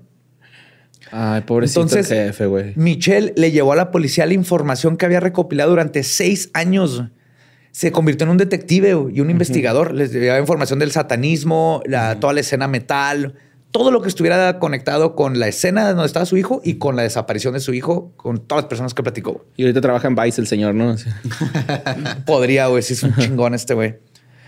Ay, pobrecito Entonces- jefe, güey. Michelle le llevó a la policía la información que había recopilado durante seis años. Se convirtió en un detective y un investigador. Les llevaba información del satanismo, la- toda la escena metal, todo lo que estuviera conectado con la escena donde estaba su hijo y con la desaparición de su hijo, con todas las personas que platicó. Y ahorita trabaja en Vice el señor, ¿no? Podría, güey, si es un chingón este güey.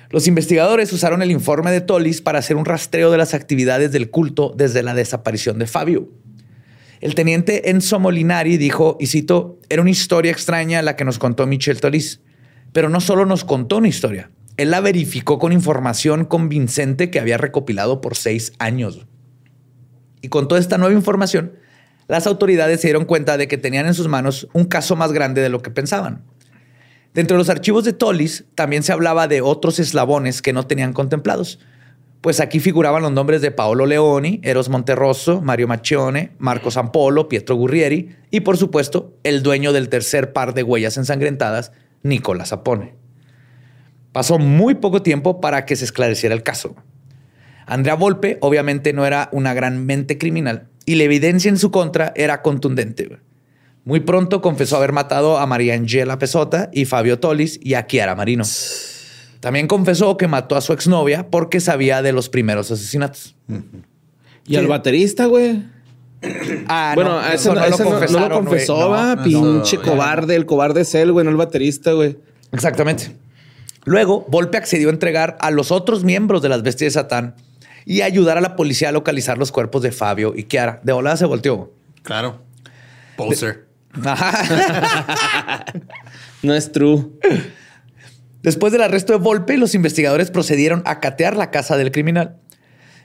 Los investigadores usaron el informe de Tolis para hacer un rastreo de las actividades del culto desde la desaparición de Fabio. El teniente Enzo Molinari dijo, y cito, era una historia extraña la que nos contó Michel Tolis, pero no solo nos contó una historia, él la verificó con información convincente que había recopilado por seis años. Y con toda esta nueva información, las autoridades se dieron cuenta de que tenían en sus manos un caso más grande de lo que pensaban. Dentro de los archivos de Tolis también se hablaba de otros eslabones que no tenían contemplados. Pues aquí figuraban los nombres de Paolo Leoni, Eros Monterroso, Mario Macchione, Marco Sampolo, Pietro Gurrieri y, por supuesto, el dueño del tercer par de huellas ensangrentadas, Nicola Sapone. Pasó muy poco tiempo para que se esclareciera el caso. Andrea Volpe obviamente no era una gran mente criminal y la evidencia en su contra era contundente. Muy pronto confesó haber matado a María Angela Pesota y Fabio Tolis y a Chiara Marino. También confesó que mató a su exnovia porque sabía de los primeros asesinatos. Y al baterista, güey. Ah, bueno, no, a ese eso no, ese no- no lo confesó, No, va. no, Pinche no, cobarde, el cobarde es él, güey, no el baterista, güey. Exactamente. Luego, Volpe accedió a entregar a los otros miembros de las bestias de Satán y ayudar a la policía a localizar los cuerpos de Fabio y Chiara. De volada se volteó. Claro. Poser. No es true. Después del arresto de Volpe, los investigadores procedieron a catear la casa del criminal.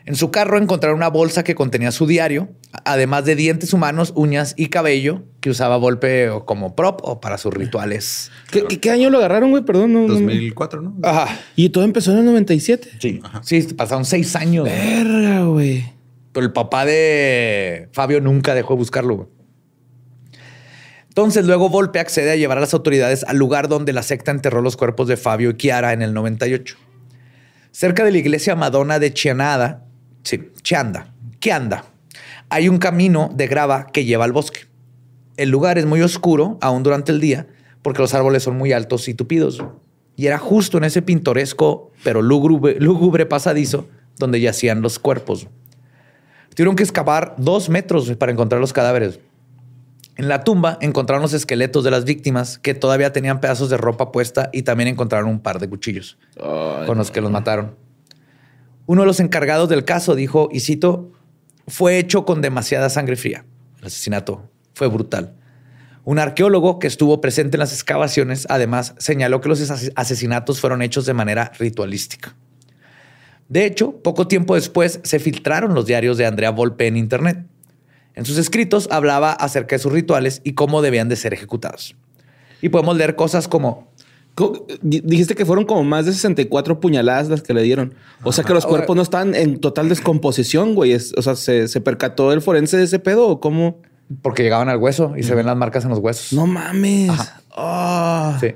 En su carro encontraron una bolsa que contenía su diario, además de dientes humanos, uñas y cabello que usaba Volpe como prop o para sus rituales. ¿Qué, qué- qué año lo agarraron, güey? Perdón. No, no- 2004, ¿no? Ajá. Y todo empezó en el 97. Sí, sí, pasaron seis años. Verga, güey. Pero el papá de Fabio nunca dejó de buscarlo. güey. Entonces luego Volpe accede a llevar a las autoridades al lugar donde la secta enterró los cuerpos de Fabio y Chiara en el 98. Cerca de la iglesia Madonna de Chianada, sí, Chianda, Chianda, hay un camino de grava que lleva al bosque. El lugar es muy oscuro, aún durante el día, porque los árboles son muy altos y tupidos. Y era justo en ese pintoresco, pero lúgubre, lúgubre pasadizo, donde yacían los cuerpos. Tuvieron que excavar dos metros para encontrar los cadáveres. En la tumba encontraron los esqueletos de las víctimas que todavía tenían pedazos de ropa puesta y también encontraron un par de cuchillos con los que los mataron. Uno de los encargados del caso dijo, y cito, fue hecho con demasiada sangre fría. El asesinato fue brutal. Un arqueólogo que estuvo presente en las excavaciones además señaló que los ases- asesinatos fueron hechos de manera ritualística. De hecho, poco tiempo después se filtraron los diarios de Andrea Volpe en Internet. En sus escritos hablaba acerca de sus rituales y cómo debían de ser ejecutados. Y podemos leer cosas como Dijiste que fueron como más de 64 puñaladas las que le dieron. O sea que los Ahora- cuerpos no están en total descomposición, güey. O sea, ¿se, se percató el forense de ese pedo o cómo? porque llegaban al hueso y se ven las marcas en los huesos. No mames. Ah. Sí.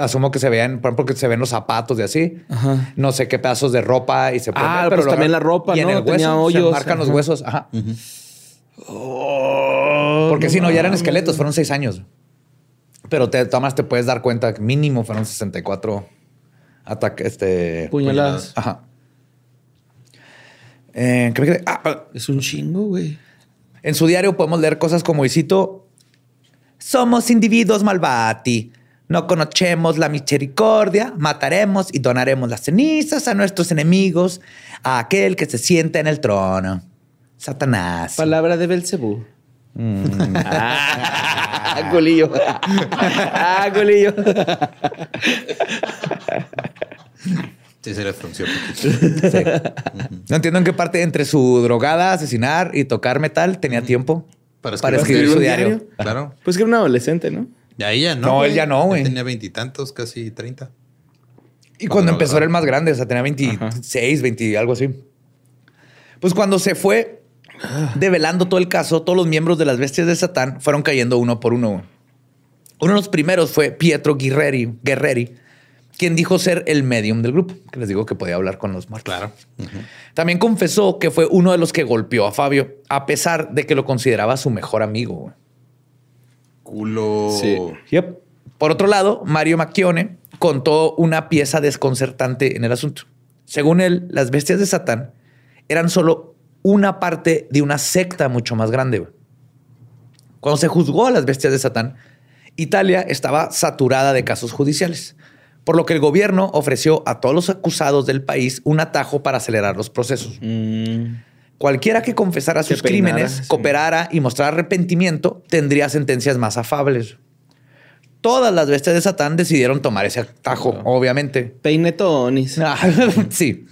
Asumo que se vean, por ejemplo, que se ven los zapatos de así. Ajá. No sé qué pedazos de ropa y se pueden Ah, ver, pues también la ropa, y en ¿no? el Tenía hueso, se hoyos. marcan los Ajá. huesos. Ajá. Oh, Porque si no, ya eran esqueletos, fueron seis años. Pero te tomas, te puedes dar cuenta que mínimo fueron 64 ataques, este. Puñaladas. Ajá. Eh, ah, ah, Es un chingo, güey. en su diario podemos leer cosas como, y cito, somos individuos malvati. No conocemos la misericordia, mataremos y donaremos las cenizas a nuestros enemigos, a aquel que se sienta en el trono. Satanás. Palabra de Belcebú. ah, culillo. ah, culillo. Sí, se le frunció un poquito. Sí. No entiendo en qué parte entre su drogada, asesinar y tocar metal tenía tiempo Para para escribir escribir su un diario. diario. Claro. Pues que era un adolescente, ¿no? Ya no. No, él ya no, güey. Tenía veintitantos, casi treinta. Y cuando Cuando empezó era el más grande, o sea, tenía 26, 20, algo así. Pues cuando se fue develando todo el caso, todos los miembros de las bestias de Satán fueron cayendo uno por uno. Uno de los primeros fue Pietro Guerreri, Guerreri, quien dijo ser el medium del grupo, que les digo que podía hablar con los muertos. Claro. También confesó que fue uno de los que golpeó a Fabio, a pesar de que lo consideraba su mejor amigo. Culo. Sí. Yep. Por otro lado, Mario Macchione contó una pieza desconcertante en el asunto. Según él, las bestias de Satán eran solo una parte de una secta mucho más grande. Cuando se juzgó a las bestias de Satán, Italia estaba saturada de casos judiciales, por lo que el gobierno ofreció a todos los acusados del país un atajo para acelerar los procesos. Cualquiera que confesara Que sus peinara, crímenes, sí. cooperara y mostrara arrepentimiento, tendría sentencias más afables. Todas las bestias de Satán decidieron tomar ese atajo, obviamente. Peinetonis. Ah, sí.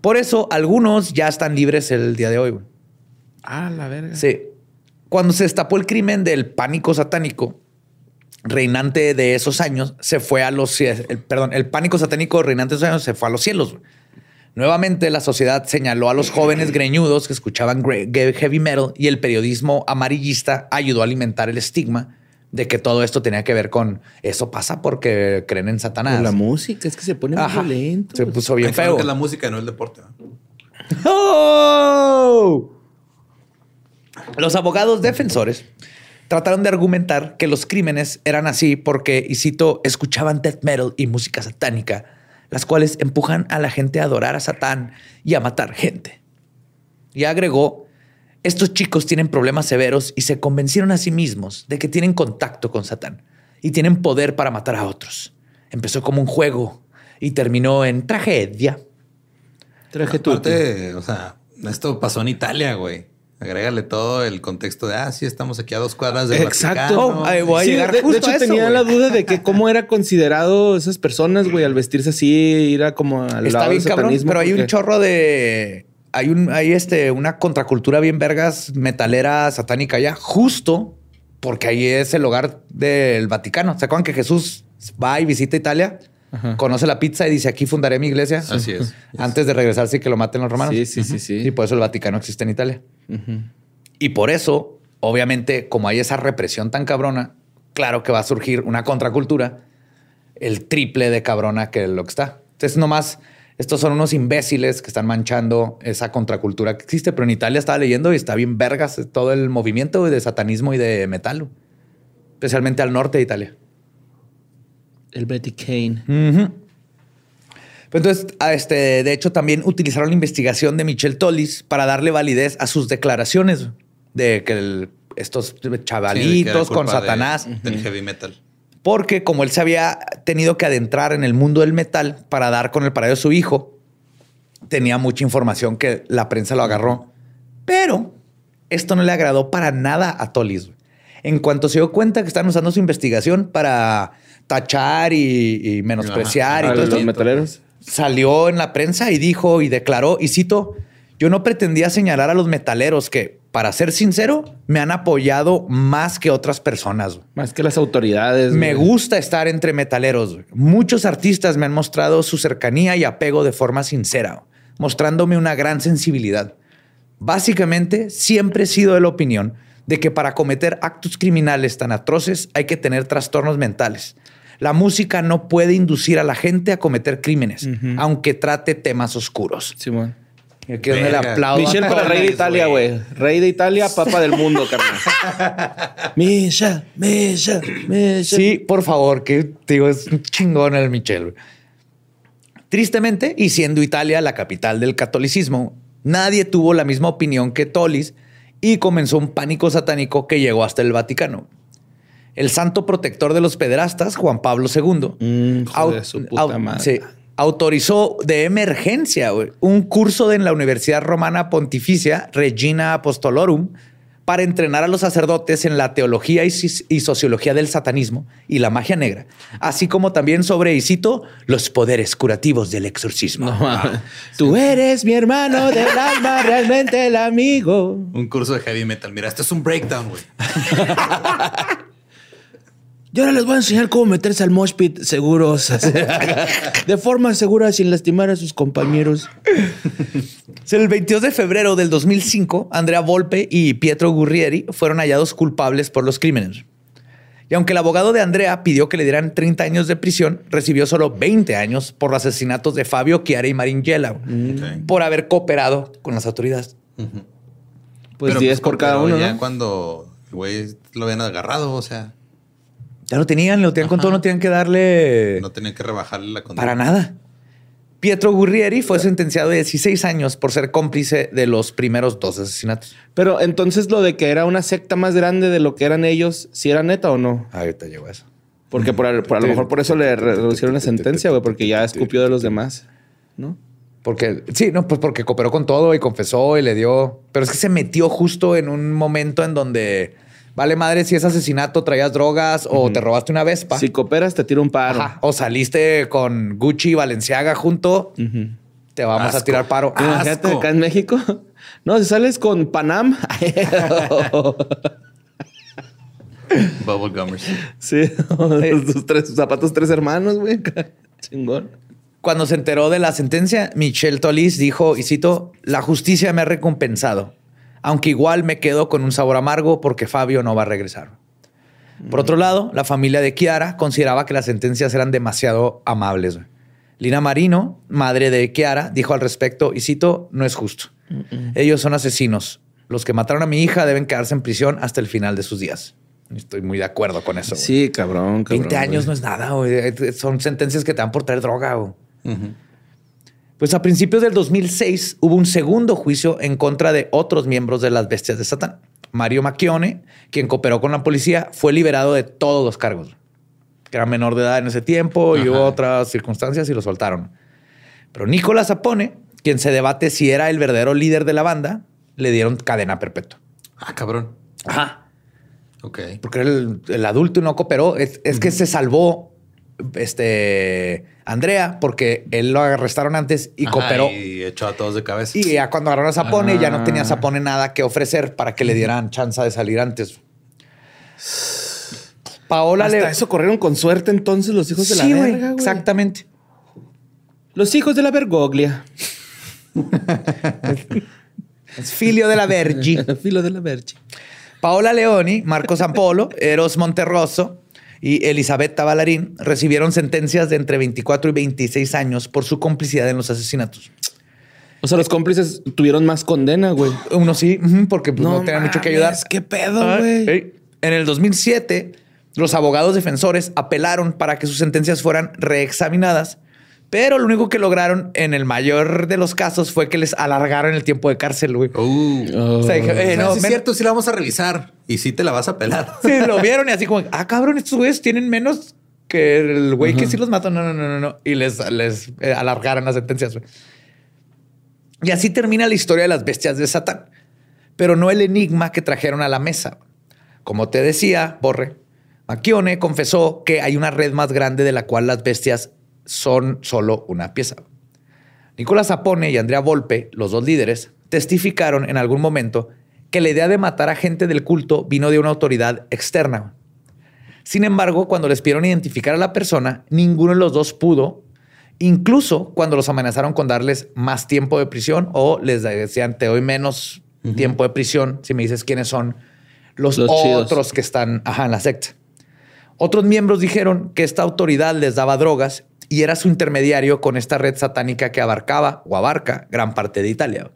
Por eso algunos ya están libres el día de hoy. güey. Ah, la verga. Sí. Cuando se destapó el crimen del pánico satánico, reinante de esos años, se fue a los el, perdón, el pánico satánico reinante de esos años se fue a los cielos. güey. Nuevamente la sociedad señaló a los jóvenes greñudos que escuchaban heavy metal y el periodismo amarillista ayudó a alimentar el estigma de que todo esto tenía que ver con eso pasa porque creen en Satanás. La música, es que se pone muy Ajá. violento. Se puso bien Ay, claro feo. que es la música, no el deporte. ¿no? ¡Oh! Los abogados defensores trataron de argumentar que los crímenes eran así porque, y cito, escuchaban death metal y música satánica, las cuales empujan a la gente a adorar a Satán y a matar gente. Y agregó, estos chicos tienen problemas severos y se convencieron a sí mismos de que tienen contacto con Satán y tienen poder para matar a otros. Empezó como un juego y terminó en tragedia. Aparte, o sea, esto pasó en Italia, güey. Agrégale todo el contexto de, ah, sí, estamos aquí a dos cuadras del Exacto. Vaticano. Oh, ahí voy a Sí, llegar de, de justo hecho, a eso, tenía la duda de que cómo era considerado esas personas, güey, al vestirse así, ir a como al Está lado bien del cabrón, satanismo. pero hay un chorro de... Hay, un, hay este, una contracultura bien vergas, metalera, satánica allá, justo porque ahí es el hogar del Vaticano. ¿Se acuerdan que Jesús va y visita Italia? Conoce la pizza y dice, aquí fundaré mi iglesia. Así es. Antes de regresarse y que lo maten los romanos. Sí, sí, sí, sí. Y por eso el Vaticano existe en Italia. Y por eso obviamente, como hay esa represión tan cabrona, claro que va a surgir una contracultura el triple de cabrona que lo que está. Entonces, nomás, estos son unos imbéciles que están manchando esa contracultura que existe, pero en Italia estaba leyendo y está bien vergas todo el movimiento de satanismo y de metal, especialmente al norte de Italia. El Betty Kane. Pues Entonces, a este, de hecho, también utilizaron la investigación de Michel Tolis para darle validez a sus declaraciones de que el- estos Sí, de que era chavalitos con culpa de- Satanás, Del heavy metal. Porque como él se había tenido que adentrar en el mundo del metal para dar con el paradero de su hijo, tenía mucha información que la prensa lo agarró. Pero esto no le agradó para nada a Tolis. En cuanto se dio cuenta que están usando su investigación para tachar y, y menospreciar y todo los esto, metaleros. salió en la prensa y dijo y declaró, y cito, yo no pretendía señalar a los metaleros que, para ser sincero, me han apoyado más que otras personas. Más que las autoridades. Me gusta estar entre metaleros. Muchos artistas me han mostrado su cercanía y apego de forma sincera, mostrándome una gran sensibilidad. Básicamente, siempre he sido de la opinión de que para cometer actos criminales tan atroces hay que tener trastornos mentales. La música no puede inducir a la gente a cometer crímenes, aunque trate temas oscuros. Simón. Y aquí es donde le Verga. aplaudo. Michelle para rey de Italia, güey. Rey de Italia, papa del mundo, carnal. Michelle, Michelle, Michelle. Sí, por favor, que te digo, es un chingón el Michel. güey. Tristemente, y siendo Italia la capital del catolicismo, nadie tuvo la misma opinión que Tolis y comenzó un pánico satánico que llegó hasta el Vaticano. El santo protector de los pederastas, Juan Pablo II, Mm, de su puta madre. sí, autorizó de emergencia un curso de en la Universidad Romana Pontificia Regina Apostolorum para entrenar a los sacerdotes en la teología y, sociología del satanismo y la magia negra, así como también sobre, y cito, los poderes curativos del exorcismo. No mames. Tú eres mi hermano del alma, realmente el amigo. Un curso de heavy metal. Mira, esto es un breakdown, güey. Y ahora les voy a enseñar cómo meterse al mosh pit seguros. De forma segura, sin lastimar a sus compañeros. El 22 de febrero del 2005, Andrea Volpe y Pietro Gurrieri fueron hallados culpables por los crímenes. Y aunque el abogado de Andrea pidió que le dieran 30 años de prisión, recibió solo 20 años por los asesinatos de Fabio, Chiara y Maringela, Ok. por haber cooperado con las autoridades. Pues Pero, 10 por cada uno, Ya ¿no? cuando el güey lo habían agarrado, o sea, Ya lo tenían, lo tenían con todo, no tenían que darle no tenían que rebajarle la condena. para nada. Pietro Gurrieri fue sentenciado a 16 años por ser cómplice de los primeros dos asesinatos. Pero entonces lo de que era una secta más grande de lo que eran ellos, ¿si era neta o no? Ahorita llegó eso. Porque por, por- a lo mejor por eso le re- reducieron la sentencia, güey, porque ya escupió de los demás, ¿no? Porque, sí, no, pues porque cooperó con todo y confesó y le dio. Pero es que se metió justo en un momento en donde vale madre si es asesinato, traías drogas o te robaste una vespa. Si cooperas, te tiro un paro. Ajá. O saliste con Gucci y Valenciaga junto, te vamos a tirar paro. Imagínate Asco. acá en México. No, si sales con Panam. Bubble gummers. sí, tus tres tus zapatos, tres hermanos, güey. Chingón. Cuando se enteró de la sentencia, Michelle Tolis dijo, y cito, la justicia me ha recompensado, aunque igual me quedo con un sabor amargo porque Fabio no va a regresar. Por otro lado, la familia de Kiara consideraba que las sentencias eran demasiado amables. Lina Marino, madre de Kiara, dijo al respecto, y cito, no es justo. Ellos son asesinos. Los que mataron a mi hija deben quedarse en prisión hasta el final de sus días. Estoy muy de acuerdo con eso. Sí, cabrón, cabrón. 20 años no es nada, güey. Son sentencias que te dan por traer droga, güey. Pues a principios del 2006 hubo un segundo juicio en contra de otros miembros de las bestias de Satán. Mario Macchione, quien cooperó con la policía, fue liberado de todos los cargos. Era menor de edad en ese tiempo y hubo otras circunstancias y lo soltaron. Pero Nicolás Zapone, quien se debate si era el verdadero líder de la banda, le dieron cadena perpetua. Ah, cabrón. Ajá. Ok. Porque era el, el adulto y no cooperó. Es, es que se salvó este Andrea porque él lo arrestaron antes y Ajá, cooperó. Y echó a todos de cabeza. Y ya cuando agarraron a Zapone, ya no Ah. tenía Zapone nada que ofrecer para que le dieran chance de salir antes. Paola Hasta le. eso corrieron con suerte entonces los hijos de la verga, güey. exactamente. Los hijos de la Bergoglia. Es filio de la Vergi. Filo de la Verge. Paola Leoni, Marco Zampolo, Eros Monterroso y Elizabeth Tabalarín recibieron sentencias de entre 24 y 26 años por su complicidad en los asesinatos. O sea, los cómplices tuvieron más condena, güey. Uno sí, porque pues, no, tenían mucho que ayudar. ¿Qué pedo, güey? ey. En el 2007, los abogados defensores apelaron para que sus sentencias fueran reexaminadas, pero lo único que lograron en el mayor de los casos fue que les alargaron el tiempo de cárcel, güey. Uh. O sea, dije, eh, O sea, no, sí es cierto, sí la vamos a revisar y sí te la vas a pelar. Sí, lo vieron y así como, ah, cabrón, estos güeyes tienen menos que el güey que sí los mató. No, no, no, no, no. Y les, les eh, alargaron las sentencias. güey. Y así termina la historia de las bestias de Satán, pero no el enigma que trajeron a la mesa. Como te decía, Borre, Macchione confesó que hay una red más grande de la cual las bestias son solo una pieza. Nicolás Zapone y Andrea Volpe, los dos líderes, testificaron en algún momento que la idea de matar a gente del culto vino de una autoridad externa. Sin embargo, cuando les pidieron identificar a la persona, ninguno de los dos pudo, incluso cuando los amenazaron con darles más tiempo de prisión o les decían, te doy menos tiempo de prisión si me dices quiénes son los, Los chidos. otros que están ajá, en la secta. Otros miembros dijeron que esta autoridad les daba drogas y era su intermediario con esta red satánica que abarcaba o abarca gran parte de Italia.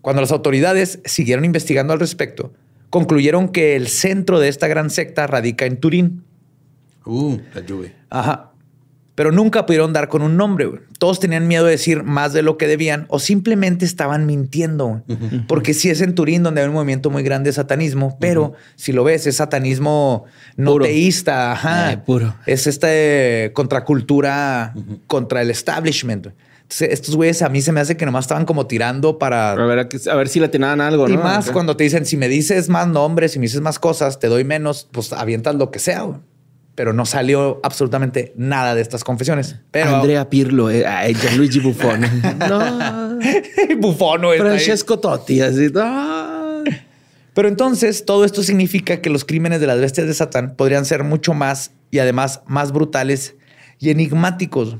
Cuando las autoridades siguieron investigando al respecto, concluyeron que el centro de esta gran secta radica en Turín. Uh, la lluvia. Ajá. Pero nunca pudieron dar con un nombre. Todos tenían miedo de decir más de lo que debían o simplemente estaban mintiendo. Porque sí es en Turín donde hay un movimiento muy grande de satanismo, pero si lo ves, es satanismo no Puro. teísta. Ajá. Eh, puro. Es esta eh, contracultura contra el establishment. Entonces, estos güeyes a mí se me hace que nomás estaban como tirando para A ver, a si le atinaban algo, y ¿no? más Acá. cuando te dicen, si me dices más nombres, si me dices más cosas, te doy menos, pues avientas lo que sea. güey. Pero no salió absolutamente nada de estas confesiones. Pero Andrea Pirlo, eh, ay, Gianluigi Buffon. no. está ahí. Francesco Totti, así. no. Pero entonces todo esto significa que los crímenes de las bestias de Satán podrían ser mucho más y además más brutales y enigmáticos.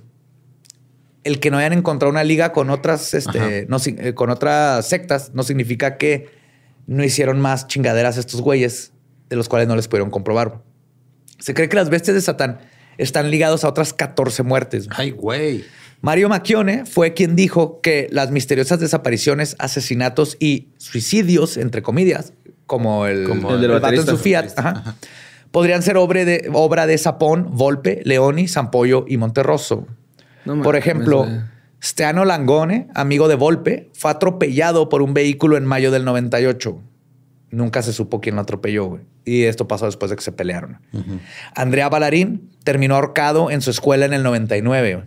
El que no hayan encontrado una liga con otras, este, no, eh, con otras sectas no significa que no hicieron más chingaderas estos güeyes de los cuales no les pudieron comprobar. Se cree que las bestias de Satán están ligados a otras 14 muertes. Ay, güey. Mario Macchione fue quien dijo que las misteriosas desapariciones, asesinatos y suicidios, entre comillas, como el, Como el el vato en su Fiat, ajá, podrían ser obra de, obra de Sapón, Volpe, Leoni, Sampoyo y Monterroso. No Por ejemplo. Steano Langone, amigo de Volpe, fue atropellado por un vehículo en mayo del 98. Nunca se supo quién lo atropelló, güey. Y esto pasó después de que se pelearon. Andrea Ballarín terminó ahorcado en su escuela en el 99. güey.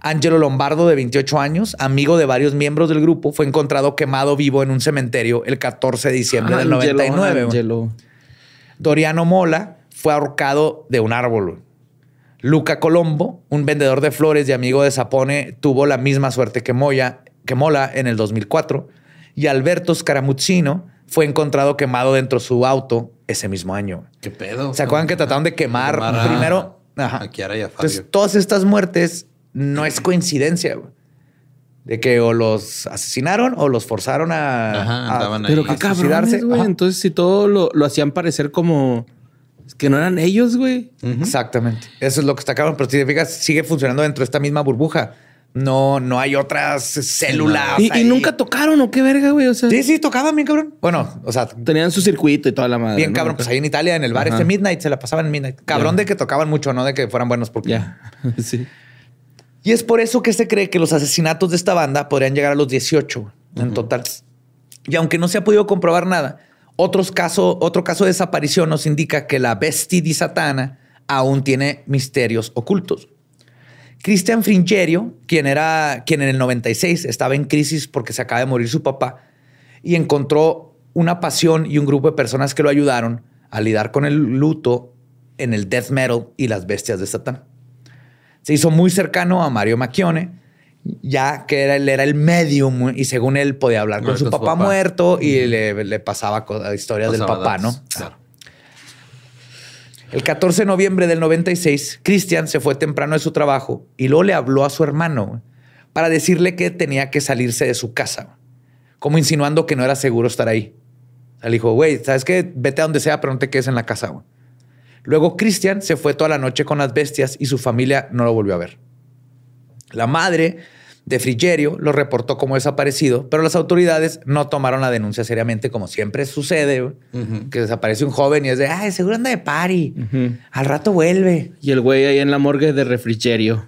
Angelo Lombardo, de 28 años, amigo de varios miembros del grupo, fue encontrado quemado vivo en un cementerio el 14 de diciembre del Angelo, 99. güey. Angelo. Doriano Mola fue ahorcado de un árbol. Luca Colombo, un vendedor de flores y amigo de Sapone, tuvo la misma suerte que, Moya, que Mola en el 2004. Y Alberto Scaramuzzino fue encontrado quemado dentro de su auto ese mismo año. ¿Qué pedo? ¿Se acuerdan que trataron de quemar, Quemar a- primero? Ajá. a Kiara y a Fabio. Entonces, todas estas muertes no es coincidencia, güey. De que o los asesinaron o los forzaron a, Ajá, a-. Pero a qué cabrones, güey. Entonces, si todo lo, lo hacían parecer como que no eran ellos, güey. Exactamente. Eso es lo que está cabrón. Pero si te fijas, sigue funcionando dentro de esta misma burbuja. No, no hay otras células. Y, nunca tocaron, ¿o qué verga, güey? O sea, Sí, sí, tocaban bien, cabrón. Bueno, o sea, tenían su circuito y toda la madre. bien ¿no? cabrón. Pues ahí en Italia, en el bar Ajá. este Midnight, se la pasaban en Midnight. Cabrón de que tocaban mucho, no de que fueran buenos porque. Ya. sí. Y es por eso que se cree que los asesinatos de esta banda podrían llegar a los 18 en total. Y aunque no se ha podido comprobar nada, otros caso, otro caso de desaparición nos indica que la Besti di Satana aún tiene misterios ocultos. Cristian Fringerio, quien era quien en el 96 estaba en crisis porque se acaba de morir su papá y encontró una pasión y un grupo de personas que lo ayudaron a lidiar con el luto en el death metal y las bestias de Satán. Se hizo muy cercano a Mario Macchione, ya que era, él era el medium y según él podía hablar con su con su papá, muerto y le, le pasaba historias del papá, ¿no? Claro. El 14 de noviembre del 96, Cristian se fue temprano de su trabajo y luego le habló a su hermano para decirle que tenía que salirse de su casa, como insinuando que no era seguro estar ahí. Le dijo, güey, ¿sabes qué? Vete a donde sea, pero no te quedes en la casa. Luego Christian se fue toda la noche con las bestias y su familia no lo volvió a ver. La madre de Frigerio lo reportó como desaparecido, pero las autoridades no tomaron la denuncia seriamente, como siempre sucede, que desaparece un joven y es de, ay, seguro anda de party. Al rato vuelve. Y el güey ahí en la morgue de refrigerio.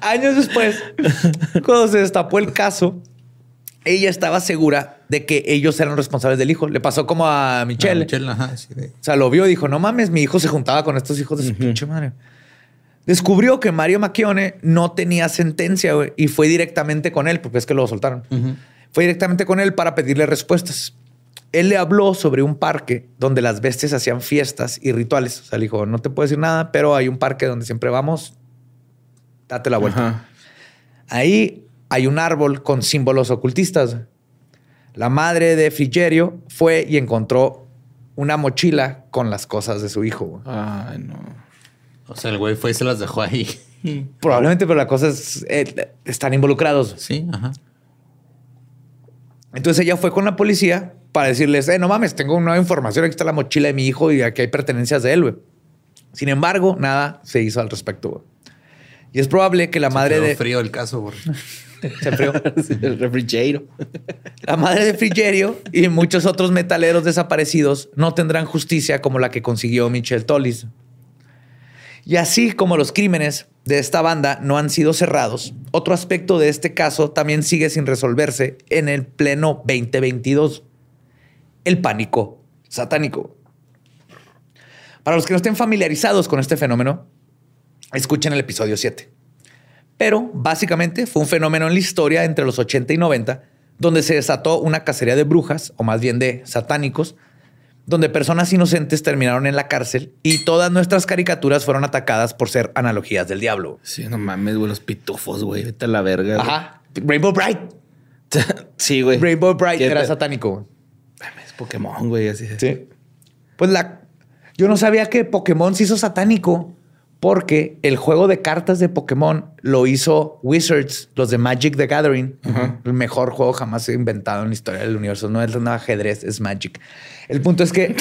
Años después, cuando se destapó el caso, ella estaba segura de que ellos eran responsables del hijo. Le pasó como a Michelle. Michelle, ajá, sí, de- O sea, lo vio y dijo, no mames, mi hijo se juntaba con estos hijos de su pinche madre. Descubrió que Mario Macchione no tenía sentencia y fue directamente con él, porque es que lo soltaron. Fue directamente con él para pedirle respuestas. Él le habló sobre un parque donde las bestias hacían fiestas y rituales. O sea, le dijo, no te puedo decir nada, pero hay un parque donde siempre vamos. Date la vuelta. Ajá. Ahí hay un árbol con símbolos ocultistas. La madre de Frigerio fue y encontró una mochila con las cosas de su hijo. Ay, no. O sea, el güey fue y se las dejó ahí. Probablemente, pero la cosa es, eh, están involucrados. Sí, ajá. Entonces ella fue con la policía para decirles, eh, no mames, tengo nueva información, aquí está la mochila de mi hijo y aquí hay pertenencias de él. güey. Sin embargo, nada se hizo al respecto. güey. Y es probable que la madre Quedó de... frío el caso. güey. Se enfrió. el refrigerio. La madre de Frigerio y muchos otros metaleros desaparecidos no tendrán justicia como la que consiguió Michelle Tollis. Y así como los crímenes de esta banda no han sido cerrados, otro aspecto de este caso también sigue sin resolverse en el pleno 2022. El pánico satánico. Para los que no estén familiarizados con este fenómeno, escuchen el episodio 7. Pero básicamente fue un fenómeno en la historia entre los 80 y 90, donde se desató una cacería de brujas, o más bien de satánicos, donde personas inocentes terminaron en la cárcel y todas nuestras caricaturas fueron atacadas por ser analogías del diablo. Sí, no mames, güey, los pitufos, güey. Vete a la verga. güey. Ajá. Rainbow Bright. sí, güey. Rainbow Bright ¿Qué era te- satánico. Es Pokémon, güey, así. Sí. Pues la. Yo no sabía que Pokémon se hizo satánico porque el juego de cartas de Pokémon lo hizo Wizards, los de Magic the Gathering. El mejor juego jamás inventado en la historia del universo. No es un ajedrez, es Magic. El punto es que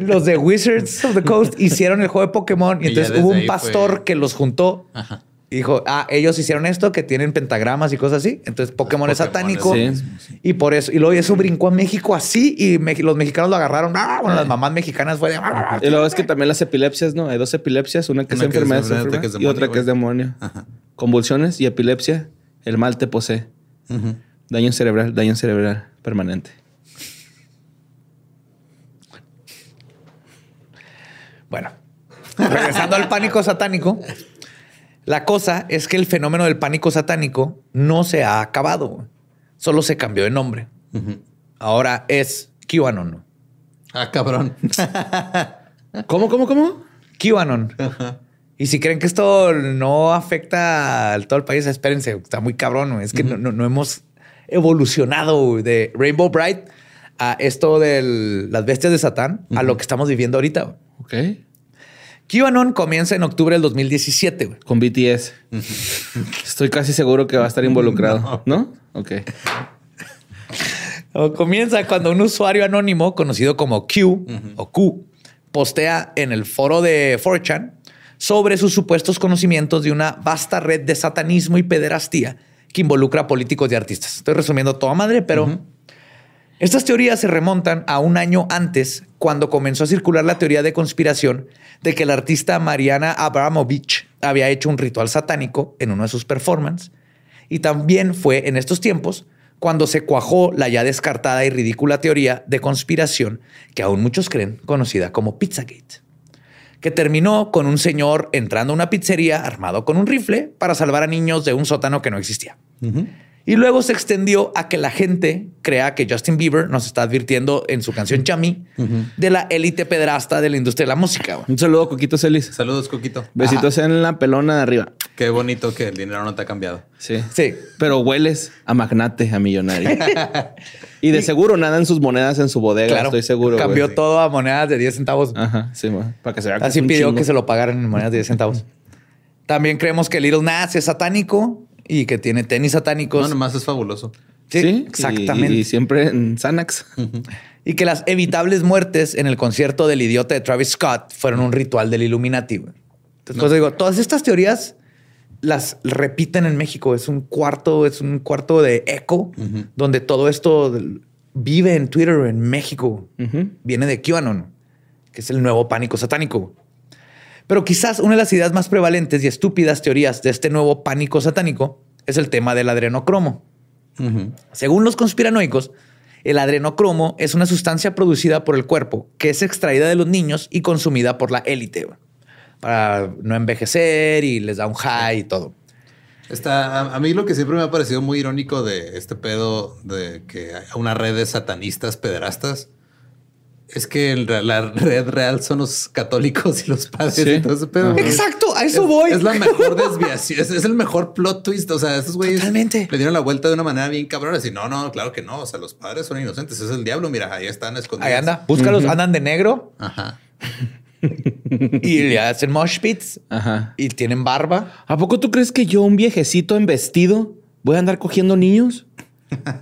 los de Wizards of the Coast hicieron el juego de Pokémon y, entonces hubo un pastor fue- que los juntó. Ajá. Y dijo, ah, ellos hicieron esto, que tienen pentagramas y cosas así. Entonces Pokémon es Pokémon satánico. es mismo, Y por eso, y luego eso brincó a México así y me- los mexicanos lo agarraron. Ah, Bueno, las mamás mexicanas fue de... "Ah". Y luego es que también las epilepsias, ¿no? Hay dos epilepsias, una que Una es que es enfermedad, enfermedad, enfermedad, otra que es y otra demonio, que es demonio. Ajá. Convulsiones y epilepsia, el mal te posee. Daño cerebral, daño cerebral permanente. Bueno, regresando al pánico satánico, la cosa es que el fenómeno del pánico satánico no se ha acabado. Solo se cambió de nombre. Ahora es QAnon. Ah, cabrón. ¿Cómo, cómo, cómo? QAnon. Y si creen que esto no afecta a todo el país, espérense, está muy cabrón. Es que no, no- no hemos evolucionado de Rainbow Bright a esto de las bestias de Satán a lo que estamos viviendo ahorita. Ok. QAnon comienza en octubre del 2017. güey. Con BTS. Estoy casi seguro que va a estar involucrado. ¿No? Ok. O Comienza cuando un usuario anónimo conocido como Q o Q postea en el foro de 4chan sobre sus supuestos conocimientos de una vasta red de satanismo y pederastía que involucra a políticos y artistas. Estoy resumiendo toda madre, pero estas teorías se remontan a un año antes, cuando comenzó a circular la teoría de conspiración de que la artista Mariana Abramovich había hecho un ritual satánico en uno de sus performances. Y también fue en estos tiempos cuando se cuajó la ya descartada y ridícula teoría de conspiración que aún muchos creen conocida como Pizzagate, que terminó con un señor entrando a una pizzería armado con un rifle para salvar a niños de un sótano que no existía. Y luego se extendió a que la gente crea que Justin Bieber nos está advirtiendo en su canción Chami de la élite pedrasta de la industria de la música. güey. Un saludo, Coquito Celis. Saludos, Coquito. Besitos en la pelona de arriba. Qué bonito que el dinero no te ha cambiado. Sí. Sí. Pero hueles a magnate, a millonario. y de seguro nadan sus monedas en su bodega, Claro. estoy seguro. güey. Cambió todo a monedas de 10 centavos. Ajá, sí, güey. Para que se vea Así pidió chingo. que se lo pagaran en monedas de 10 centavos. También creemos que Little Nas es satánico y que tiene tenis satánicos. No, nomás es fabuloso. Sí, Sí, exactamente. Y, Y, y siempre en Xanax. que las evitables muertes en el concierto del idiota de Travis Scott fueron un ritual del Illuminati. güey. Entonces, pues, digo, todas estas teorías las repiten en México. Es un cuarto, es un cuarto de eco donde todo esto vive en Twitter en México. Viene de QAnon, que es el nuevo pánico satánico. Pero quizás una de las ideas más prevalentes y estúpidas teorías de este nuevo pánico satánico es el tema del adrenocromo. Según los conspiranoicos, el adrenocromo es una sustancia producida por el cuerpo que es extraída de los niños y consumida por la élite para no envejecer y les da un high y todo. Está, a, a mí lo que siempre me ha parecido muy irónico de este pedo de que hay una red de satanistas pederastas es que el la red real son los católicos y los padres Sí. y todo ese pedo. güey. Exacto, a eso Es- voy. Es la mejor desviación, es, es el mejor plot twist. O sea, esos güeyes Totalmente. le dieron la vuelta de una manera bien cabrona. Y no, no, claro que no. O sea, los padres son inocentes. Es el diablo. Mira, ahí están escondidos. Ahí anda, búscalos, andan de negro Ajá. y le hacen mosh pits Ajá. y tienen barba. ¿A poco tú crees que yo, un viejecito en vestido, voy a andar cogiendo niños?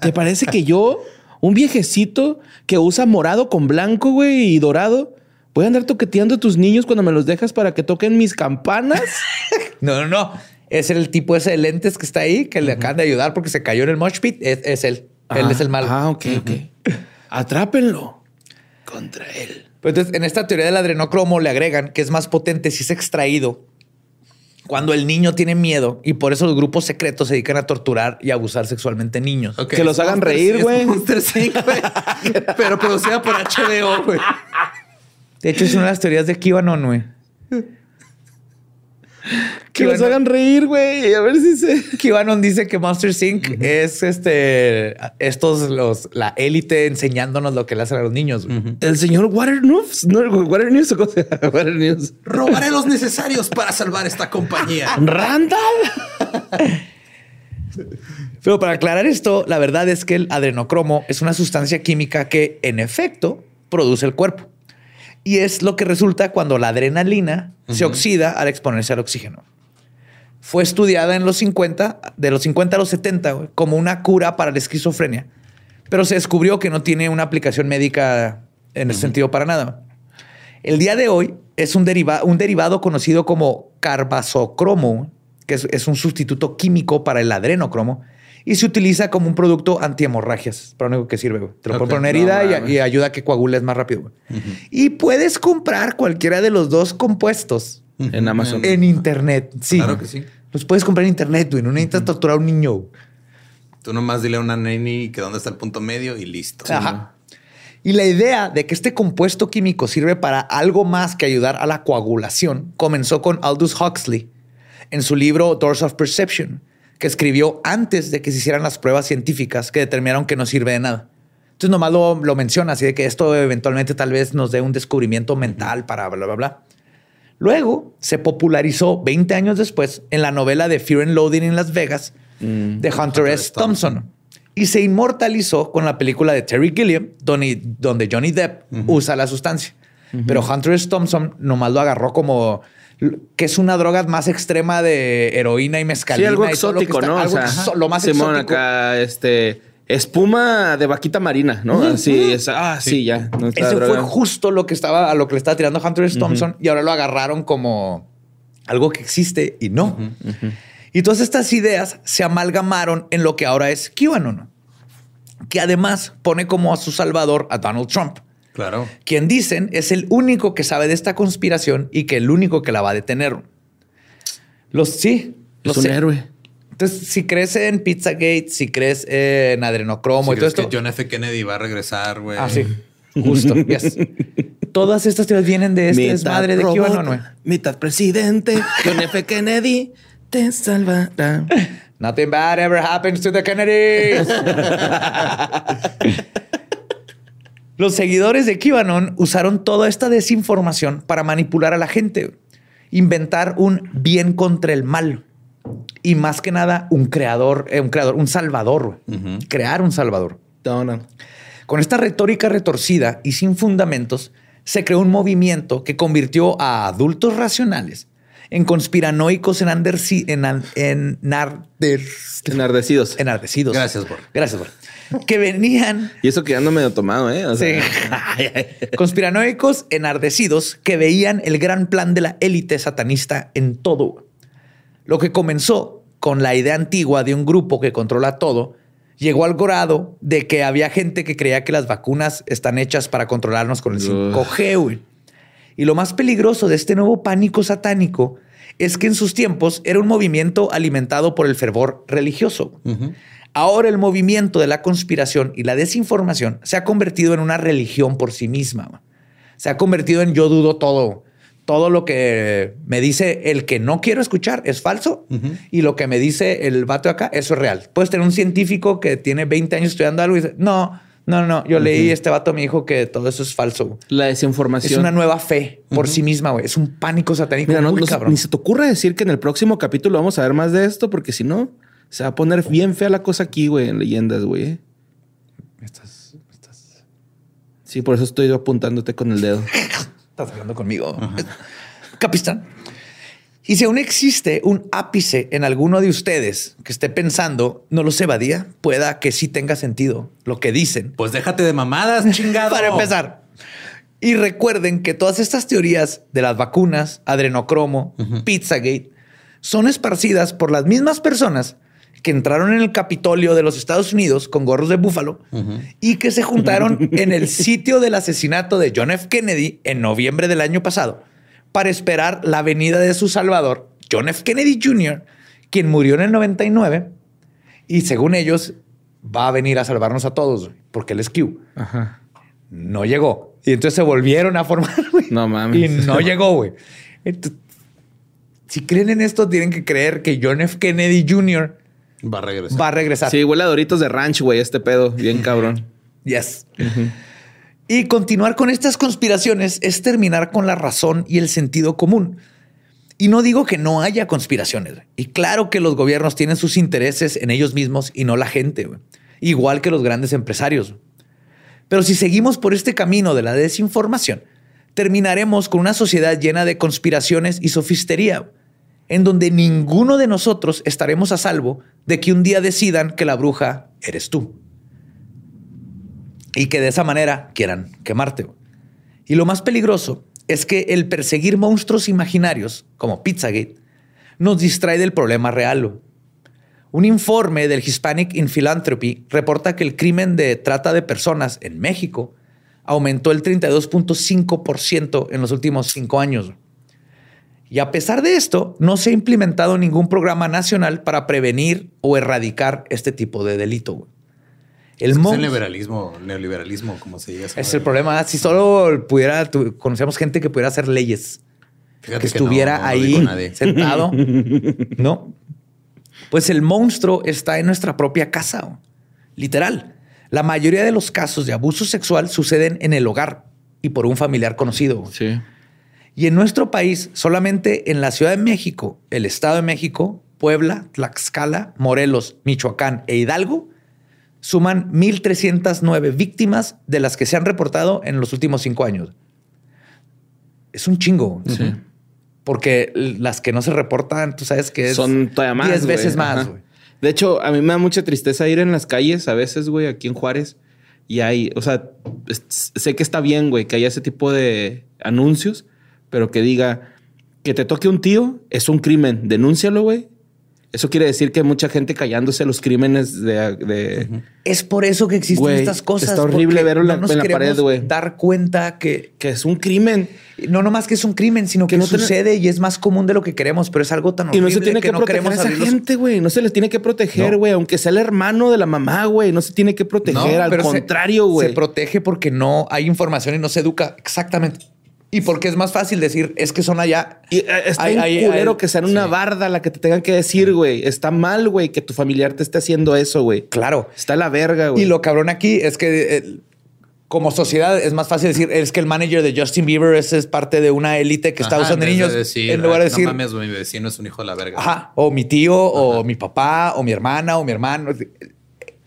¿Te parece que yo, un viejecito que usa morado con blanco, güey, y dorado, voy a andar toqueteando a tus niños cuando me los dejas para que toquen mis campanas? No, no, no. Es el tipo ese de lentes que está ahí, que le acaban de ayudar porque se cayó en el mosh pit. Es, es él. él Ah, es el malo. Ah, ok, ok. Atrápenlo contra él. Pero entonces, en esta teoría del adrenocromo le agregan que es más potente si es extraído cuando el niño tiene miedo y por eso los grupos secretos se dedican a torturar y abusar sexualmente niños. Que los hagan Monster- reír, güey. Monster Inc, güey. Pero producida por HBO, güey. De hecho, es una de las teorías de QAnon, güey. Que los hagan reír, güey. A ver si se. QAnon dice que Monster Inc. es este estos los la élite enseñándonos lo que le hacen a los niños. El señor Water News. No, Water News? Water News. Robaré los necesarios para salvar esta compañía. Randall. Pero para aclarar esto, la verdad es que el adrenocromo es una sustancia química que en efecto produce el cuerpo. Y es lo que resulta cuando la adrenalina se oxida al exponerse al oxígeno. Fue estudiada en los 50, de los 50 a los 70, güey, como una cura para la esquizofrenia. Pero se descubrió que no tiene una aplicación médica en ese sentido para nada. El día de hoy es un, deriva- un derivado conocido como carbazocromo, que es, es un sustituto químico para el adrenocromo y se utiliza como un producto antihemorragias. Para lo único que sirve, güey. Te lo Ok, pones por una no herida y- ayuda a que coagules más rápido. Y puedes comprar cualquiera de los dos compuestos En Amazon. en internet. Sí. Claro que sí. Los puedes comprar en internet, güey. No necesitas torturar a un niño. Tú nomás dile a una neni que dónde está el punto medio y listo. Ajá. Y la idea de que este compuesto químico sirve para algo más que ayudar a la coagulación comenzó con Aldous Huxley en su libro Doors of Perception, que escribió antes de que se hicieran las pruebas científicas que determinaron que no sirve de nada. Entonces nomás lo, lo menciona, así de que esto eventualmente tal vez nos dé un descubrimiento mental para bla, bla, bla. Luego se popularizó 20 años después en la novela de Fear and Loathing en Las Vegas de Hunter S. Thompson y se inmortalizó con la película de Terry Gilliam, donde, donde Johnny Depp usa la sustancia. Pero Hunter S. Thompson nomás lo agarró como que es una droga más extrema de heroína y Sí, mezcalina. algo y todo lo que exótico, está- ¿no? algo o sea, lo más Simón exótico. acá, este, espuma de vaquita marina, ¿no? Así es. Ah, sí, ya. No Ese fue justo lo que estaba a lo que le estaba tirando Hunter S. Thompson y ahora lo agarraron como algo que existe y no. Y todas estas ideas se amalgamaron en lo que ahora es QAnon, que además pone como a su salvador a Donald Trump, Claro. quien dicen es el único que sabe de esta conspiración y que el único que la va a detener. Los sí, Es los un héroe. Entonces, si crees en Pizzagate, si crees en adrenocromo Si y todo crees que esto, John F. Kennedy va a regresar, güey. Ah, sí. Justo. yes. Todas estas teorías vienen de este desmadre de QAnon, güey. Mitad presidente. John F. Kennedy te salvará. Nothing bad ever happens to the Kennedys. Los seguidores de QAnon usaron toda esta desinformación para manipular a la gente, inventar un bien contra el mal y más que nada un creador, eh, un creador, un salvador, crear un salvador. No, no. Con esta retórica retorcida y sin fundamentos, se creó un movimiento que convirtió a adultos racionales en conspiranoicos enanderci- enan- enarder- Enardecidos. enardecidos. Gracias, Bor. Gracias, Bor. Que venían Y eso que ando medio tomado, ¿eh? O sea, Sí. Conspiranoicos enardecidos que veían el gran plan de la élite satanista en todo. Lo que comenzó con la idea antigua de un grupo que controla todo, llegó al grado de que había gente que creía que las vacunas están hechas para controlarnos con el 5G. güey. Y lo más peligroso de este nuevo pánico satánico es que en sus tiempos era un movimiento alimentado por el fervor religioso. Ahora el movimiento de la conspiración y la desinformación se ha convertido en una religión por sí misma. Se ha convertido en yo dudo todo. Todo lo que me dice el que no quiero escuchar es falso y lo que me dice el vato de acá, eso es real. Puedes tener un científico que tiene 20 años estudiando algo y dice, no, no, no, yo leí, este vato me dijo que todo eso es falso. la desinformación. Es una nueva fe por sí misma, güey. Es un pánico satánico Mira, no, muy no cabrón. ni se te ocurra decir que en el próximo capítulo vamos a ver más de esto, porque si no, se va a poner bien fea la cosa aquí, güey, en leyendas, güey. ¿eh? Sí, por eso estoy apuntándote con el dedo. Estás hablando conmigo. Capistán. Y si aún existe un ápice en alguno de ustedes que esté pensando, no lo sé, Badía, pueda que sí tenga sentido lo que dicen. Pues déjate de mamadas, chingado. Para empezar. Y recuerden que todas estas teorías de las vacunas, adrenocromo, Pizzagate, son esparcidas por las mismas personas que entraron en el Capitolio de los Estados Unidos con gorros de búfalo y que se juntaron en el sitio del asesinato de John F. Kennedy en noviembre del año pasado para esperar la venida de su salvador, John F. Kennedy Jr., quien murió en el 99 y según ellos va a venir a salvarnos a todos porque él es Q. Ajá. No llegó. Y entonces se volvieron a formar. No mames. Y no llegó, güey. Si creen en esto, tienen que creer que John F. Kennedy Jr. Va a regresar. va a regresar. Sí, huele a Doritos de ranch, güey, este pedo. Bien cabrón. Yes. Y continuar con estas conspiraciones es terminar con la razón y el sentido común. Y no digo que no haya conspiraciones. Y claro que los gobiernos tienen sus intereses en ellos mismos y no la gente. Igual que los grandes empresarios. Pero si seguimos por este camino de la desinformación, terminaremos con una sociedad llena de conspiraciones y sofistería, en donde ninguno de nosotros estaremos a salvo de que un día decidan que la bruja eres tú y que de esa manera quieran quemarte. Y lo más peligroso es que el perseguir monstruos imaginarios, como Pizzagate, nos distrae del problema real. Un informe del Hispanic in Philanthropy reporta que el crimen de trata de personas en México aumentó el 32.5% en los últimos cinco años. Y a pesar de esto, no se ha implementado ningún programa nacional para prevenir o erradicar este tipo de delito. güey. El Es, que es mon- el liberalismo, neoliberalismo, como se diga. es el problema. Si solo pudiera, tu- conocemos gente que pudiera hacer leyes, Fíjate que que no, estuviera no ahí sentado, ¿no? Pues el monstruo está en nuestra propia casa, güey. literal. La mayoría de los casos de abuso sexual suceden en el hogar y por un familiar conocido. güey. Sí. Y en nuestro país, solamente en la Ciudad de México, el Estado de México, Puebla, Tlaxcala, Morelos, Michoacán e Hidalgo, suman 1.309 víctimas de las que se han reportado en los últimos cinco años. Es un chingo. Porque las que no se reportan, tú sabes que es Son todavía más. 10 güey. veces más. De hecho, a mí me da mucha tristeza ir en las calles a veces, güey, aquí en Juárez. Y hay, o sea, sé que está bien, güey, que haya ese tipo de anuncios, pero que diga que te toque un tío es un crimen. Denúncialo, güey. Eso quiere decir que hay mucha gente callándose los crímenes de. de- Es por eso que existen estas cosas. está horrible verlo en la- no en la pared, güey. Dar cuenta que que es un crimen. no nomás que es un crimen, sino que, Que no sucede y es más común de lo que queremos, pero es algo tan Y horrible no se tiene que, proteger a esa los- gente, güey. No se les tiene que proteger, güey. Aunque sea el hermano de la mamá, güey. No se tiene que proteger. Al contrario, güey. Se protege porque no hay información y no se educa. Exactamente. Y porque es más fácil decir, es que son allá. Y eh, está bien hay- culero que sea en una barda la que te tengan que decir, güey. Está mal, güey, que tu familiar te esté haciendo eso, güey. Claro. Está la verga, güey. Y lo cabrón aquí es que eh, como sociedad es más fácil decir, es que el manager de Justin Bieber es, es parte de una élite que está Ajá, usando en niños. decir, en lugar de "Ay, decir, no mames, mi vecino es un hijo de la verga. Ajá. O mi tío, o mi papá, o mi hermana, o mi hermano.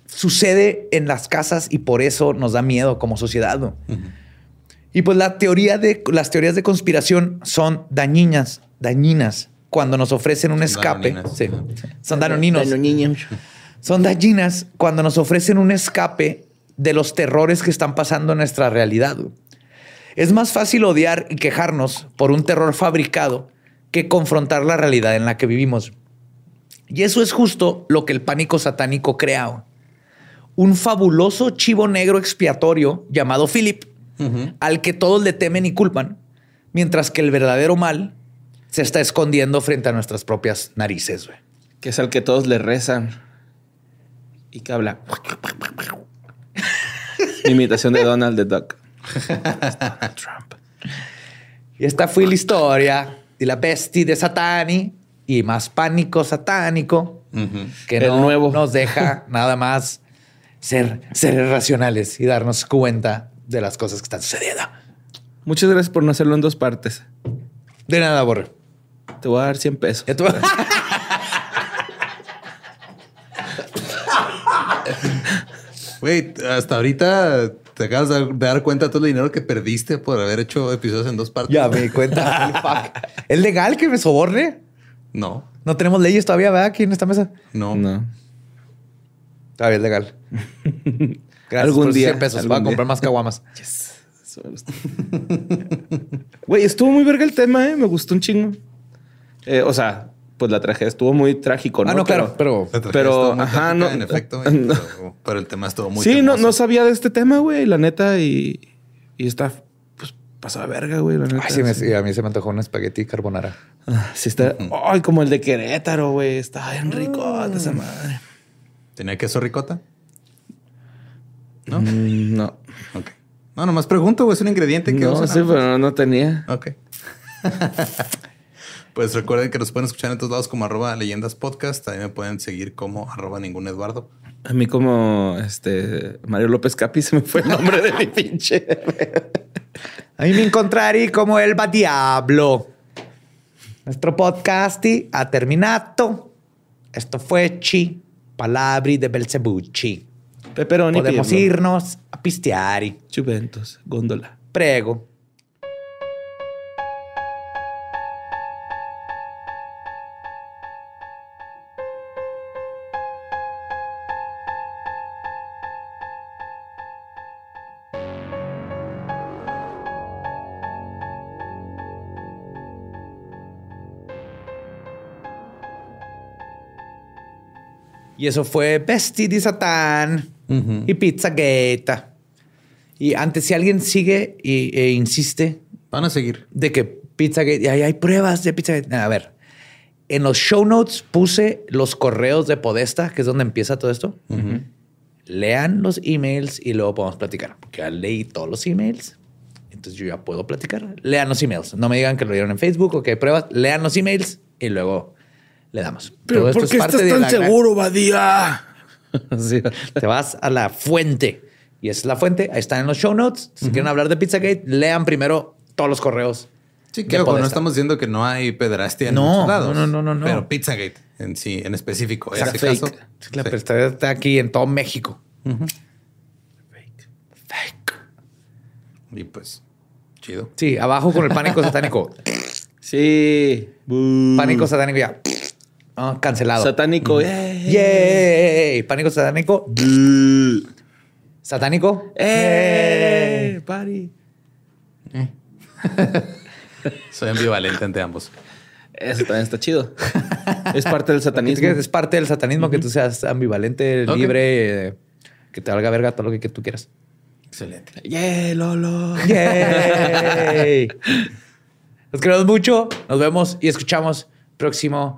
Sucede en las casas y por eso nos da miedo como sociedad. ¿no? Y pues la teoría de las teorías de conspiración son dañinas, dañinas cuando nos ofrecen un Son escape. Sí. Son danoninos. Son dañinas cuando nos ofrecen un escape de los terrores que están pasando en nuestra realidad. Es más fácil odiar y quejarnos por un terror fabricado que confrontar la realidad en la que vivimos. Y eso es justo lo que el pánico satánico crea. Un fabuloso chivo negro expiatorio llamado Philip, al que todos le temen y culpan, mientras que el verdadero mal se está escondiendo frente a nuestras propias narices. güey. Que es al que todos le rezan. Y que habla. Imitación de Donald the Duck. Trump. Y esta fue la historia de la bestia de Satani y más pánico satánico que El no nuevo. nos deja nada más ser seres racionales y darnos cuenta de las cosas que están sucediendo. Muchas gracias por no hacerlo en dos partes. De nada, Borre. Te voy a dar 100 pesos. Ya tú- Güey, hasta ahorita te acabas de dar cuenta de todo el dinero que perdiste por haber hecho episodios en dos partes. ya me di cuenta. ¿Es legal que me soborne? No, No tenemos leyes todavía, ¿verdad? Aquí en esta mesa. no. No. Todavía es legal. Gracias Algún por día, 100 pesos. Voy a comprar más caguamas. Eso me gusta. Güey, estuvo muy verga el tema, ¿eh? Me gustó un chingo. Eh, o sea, pues la tragedia estuvo muy trágico, ¿no? Ah, no, claro, pero... Pero, muy ajá, no- En efecto, güey, no. pero, pero el tema estuvo muy sí, no, no sabía de este tema, güey, la neta, y, y está, pues, pasada verga, güey, la neta. Ay, sí, me- sí, a mí se me antojó un espagueti carbonara. Ah, sí está, ay, como el de Querétaro, güey, está bien rico esa madre. ¿Tenía queso ricota? ¿No? Mm, no, Ok. No, nomás pregunto, güey. Es un ingrediente que no, usan sí, ambos. pero no, no tenía. Ok. pues recuerden que nos pueden escuchar en todos lados como arroba leyendas podcast. También me pueden seguir como arroba ningún Eduardo. A mí como, este, Mario López Capi se me fue el nombre de mi pinche. A mí me encontraré como el Diablo. Nuestro podcast ha terminado. Esto fue Chi, Palabri de Belzebucci. Pepperoni. Podemos irnos a pisteari. Juventus, góndola. Prego. Y eso fue Besti de Satán y Pizzagate. Y antes, si alguien sigue y, e insiste Van a seguir. de que Pizzagate, y ahí hay pruebas de Pizzagate. A ver, en los show notes puse los correos de Podesta, que es donde empieza todo esto. Lean los emails y luego podemos platicar. Porque ya leí todos los emails. Entonces yo ya puedo platicar. Lean los emails. No me digan que lo vieron en Facebook o que hay pruebas. Lean los emails y luego le damos. Todo esto es parte de la gran- Badía? Sí. te vas a la fuente. Y esa es la fuente. Ahí están en los show notes. Si quieren hablar de Pizzagate, lean primero todos los correos. Sí, ojo, no estamos diciendo que no hay pedrastia en No, muchos lados. no, no, no, no. Pero Pizzagate en sí, en específico. Exacto. ese Fake. caso. La sí. pestaña está aquí en todo México. Fake. Fake. Y pues, chido. Sí, abajo con el pánico satánico. Sí. Pánico satánico ya. Ah, cancelado. Satánico. ¡Eh! Yay. Pánico satánico. Satánico. ¡Eh! Party. Soy ambivalente ante ambos. Eso también está chido. es parte del satanismo. es parte del satanismo que tú seas ambivalente, libre, eh, que te valga verga todo lo que, que tú quieras. Excelente. ¡Yeah, Lolo! Yay. Los queremos mucho. Nos vemos y escuchamos próximo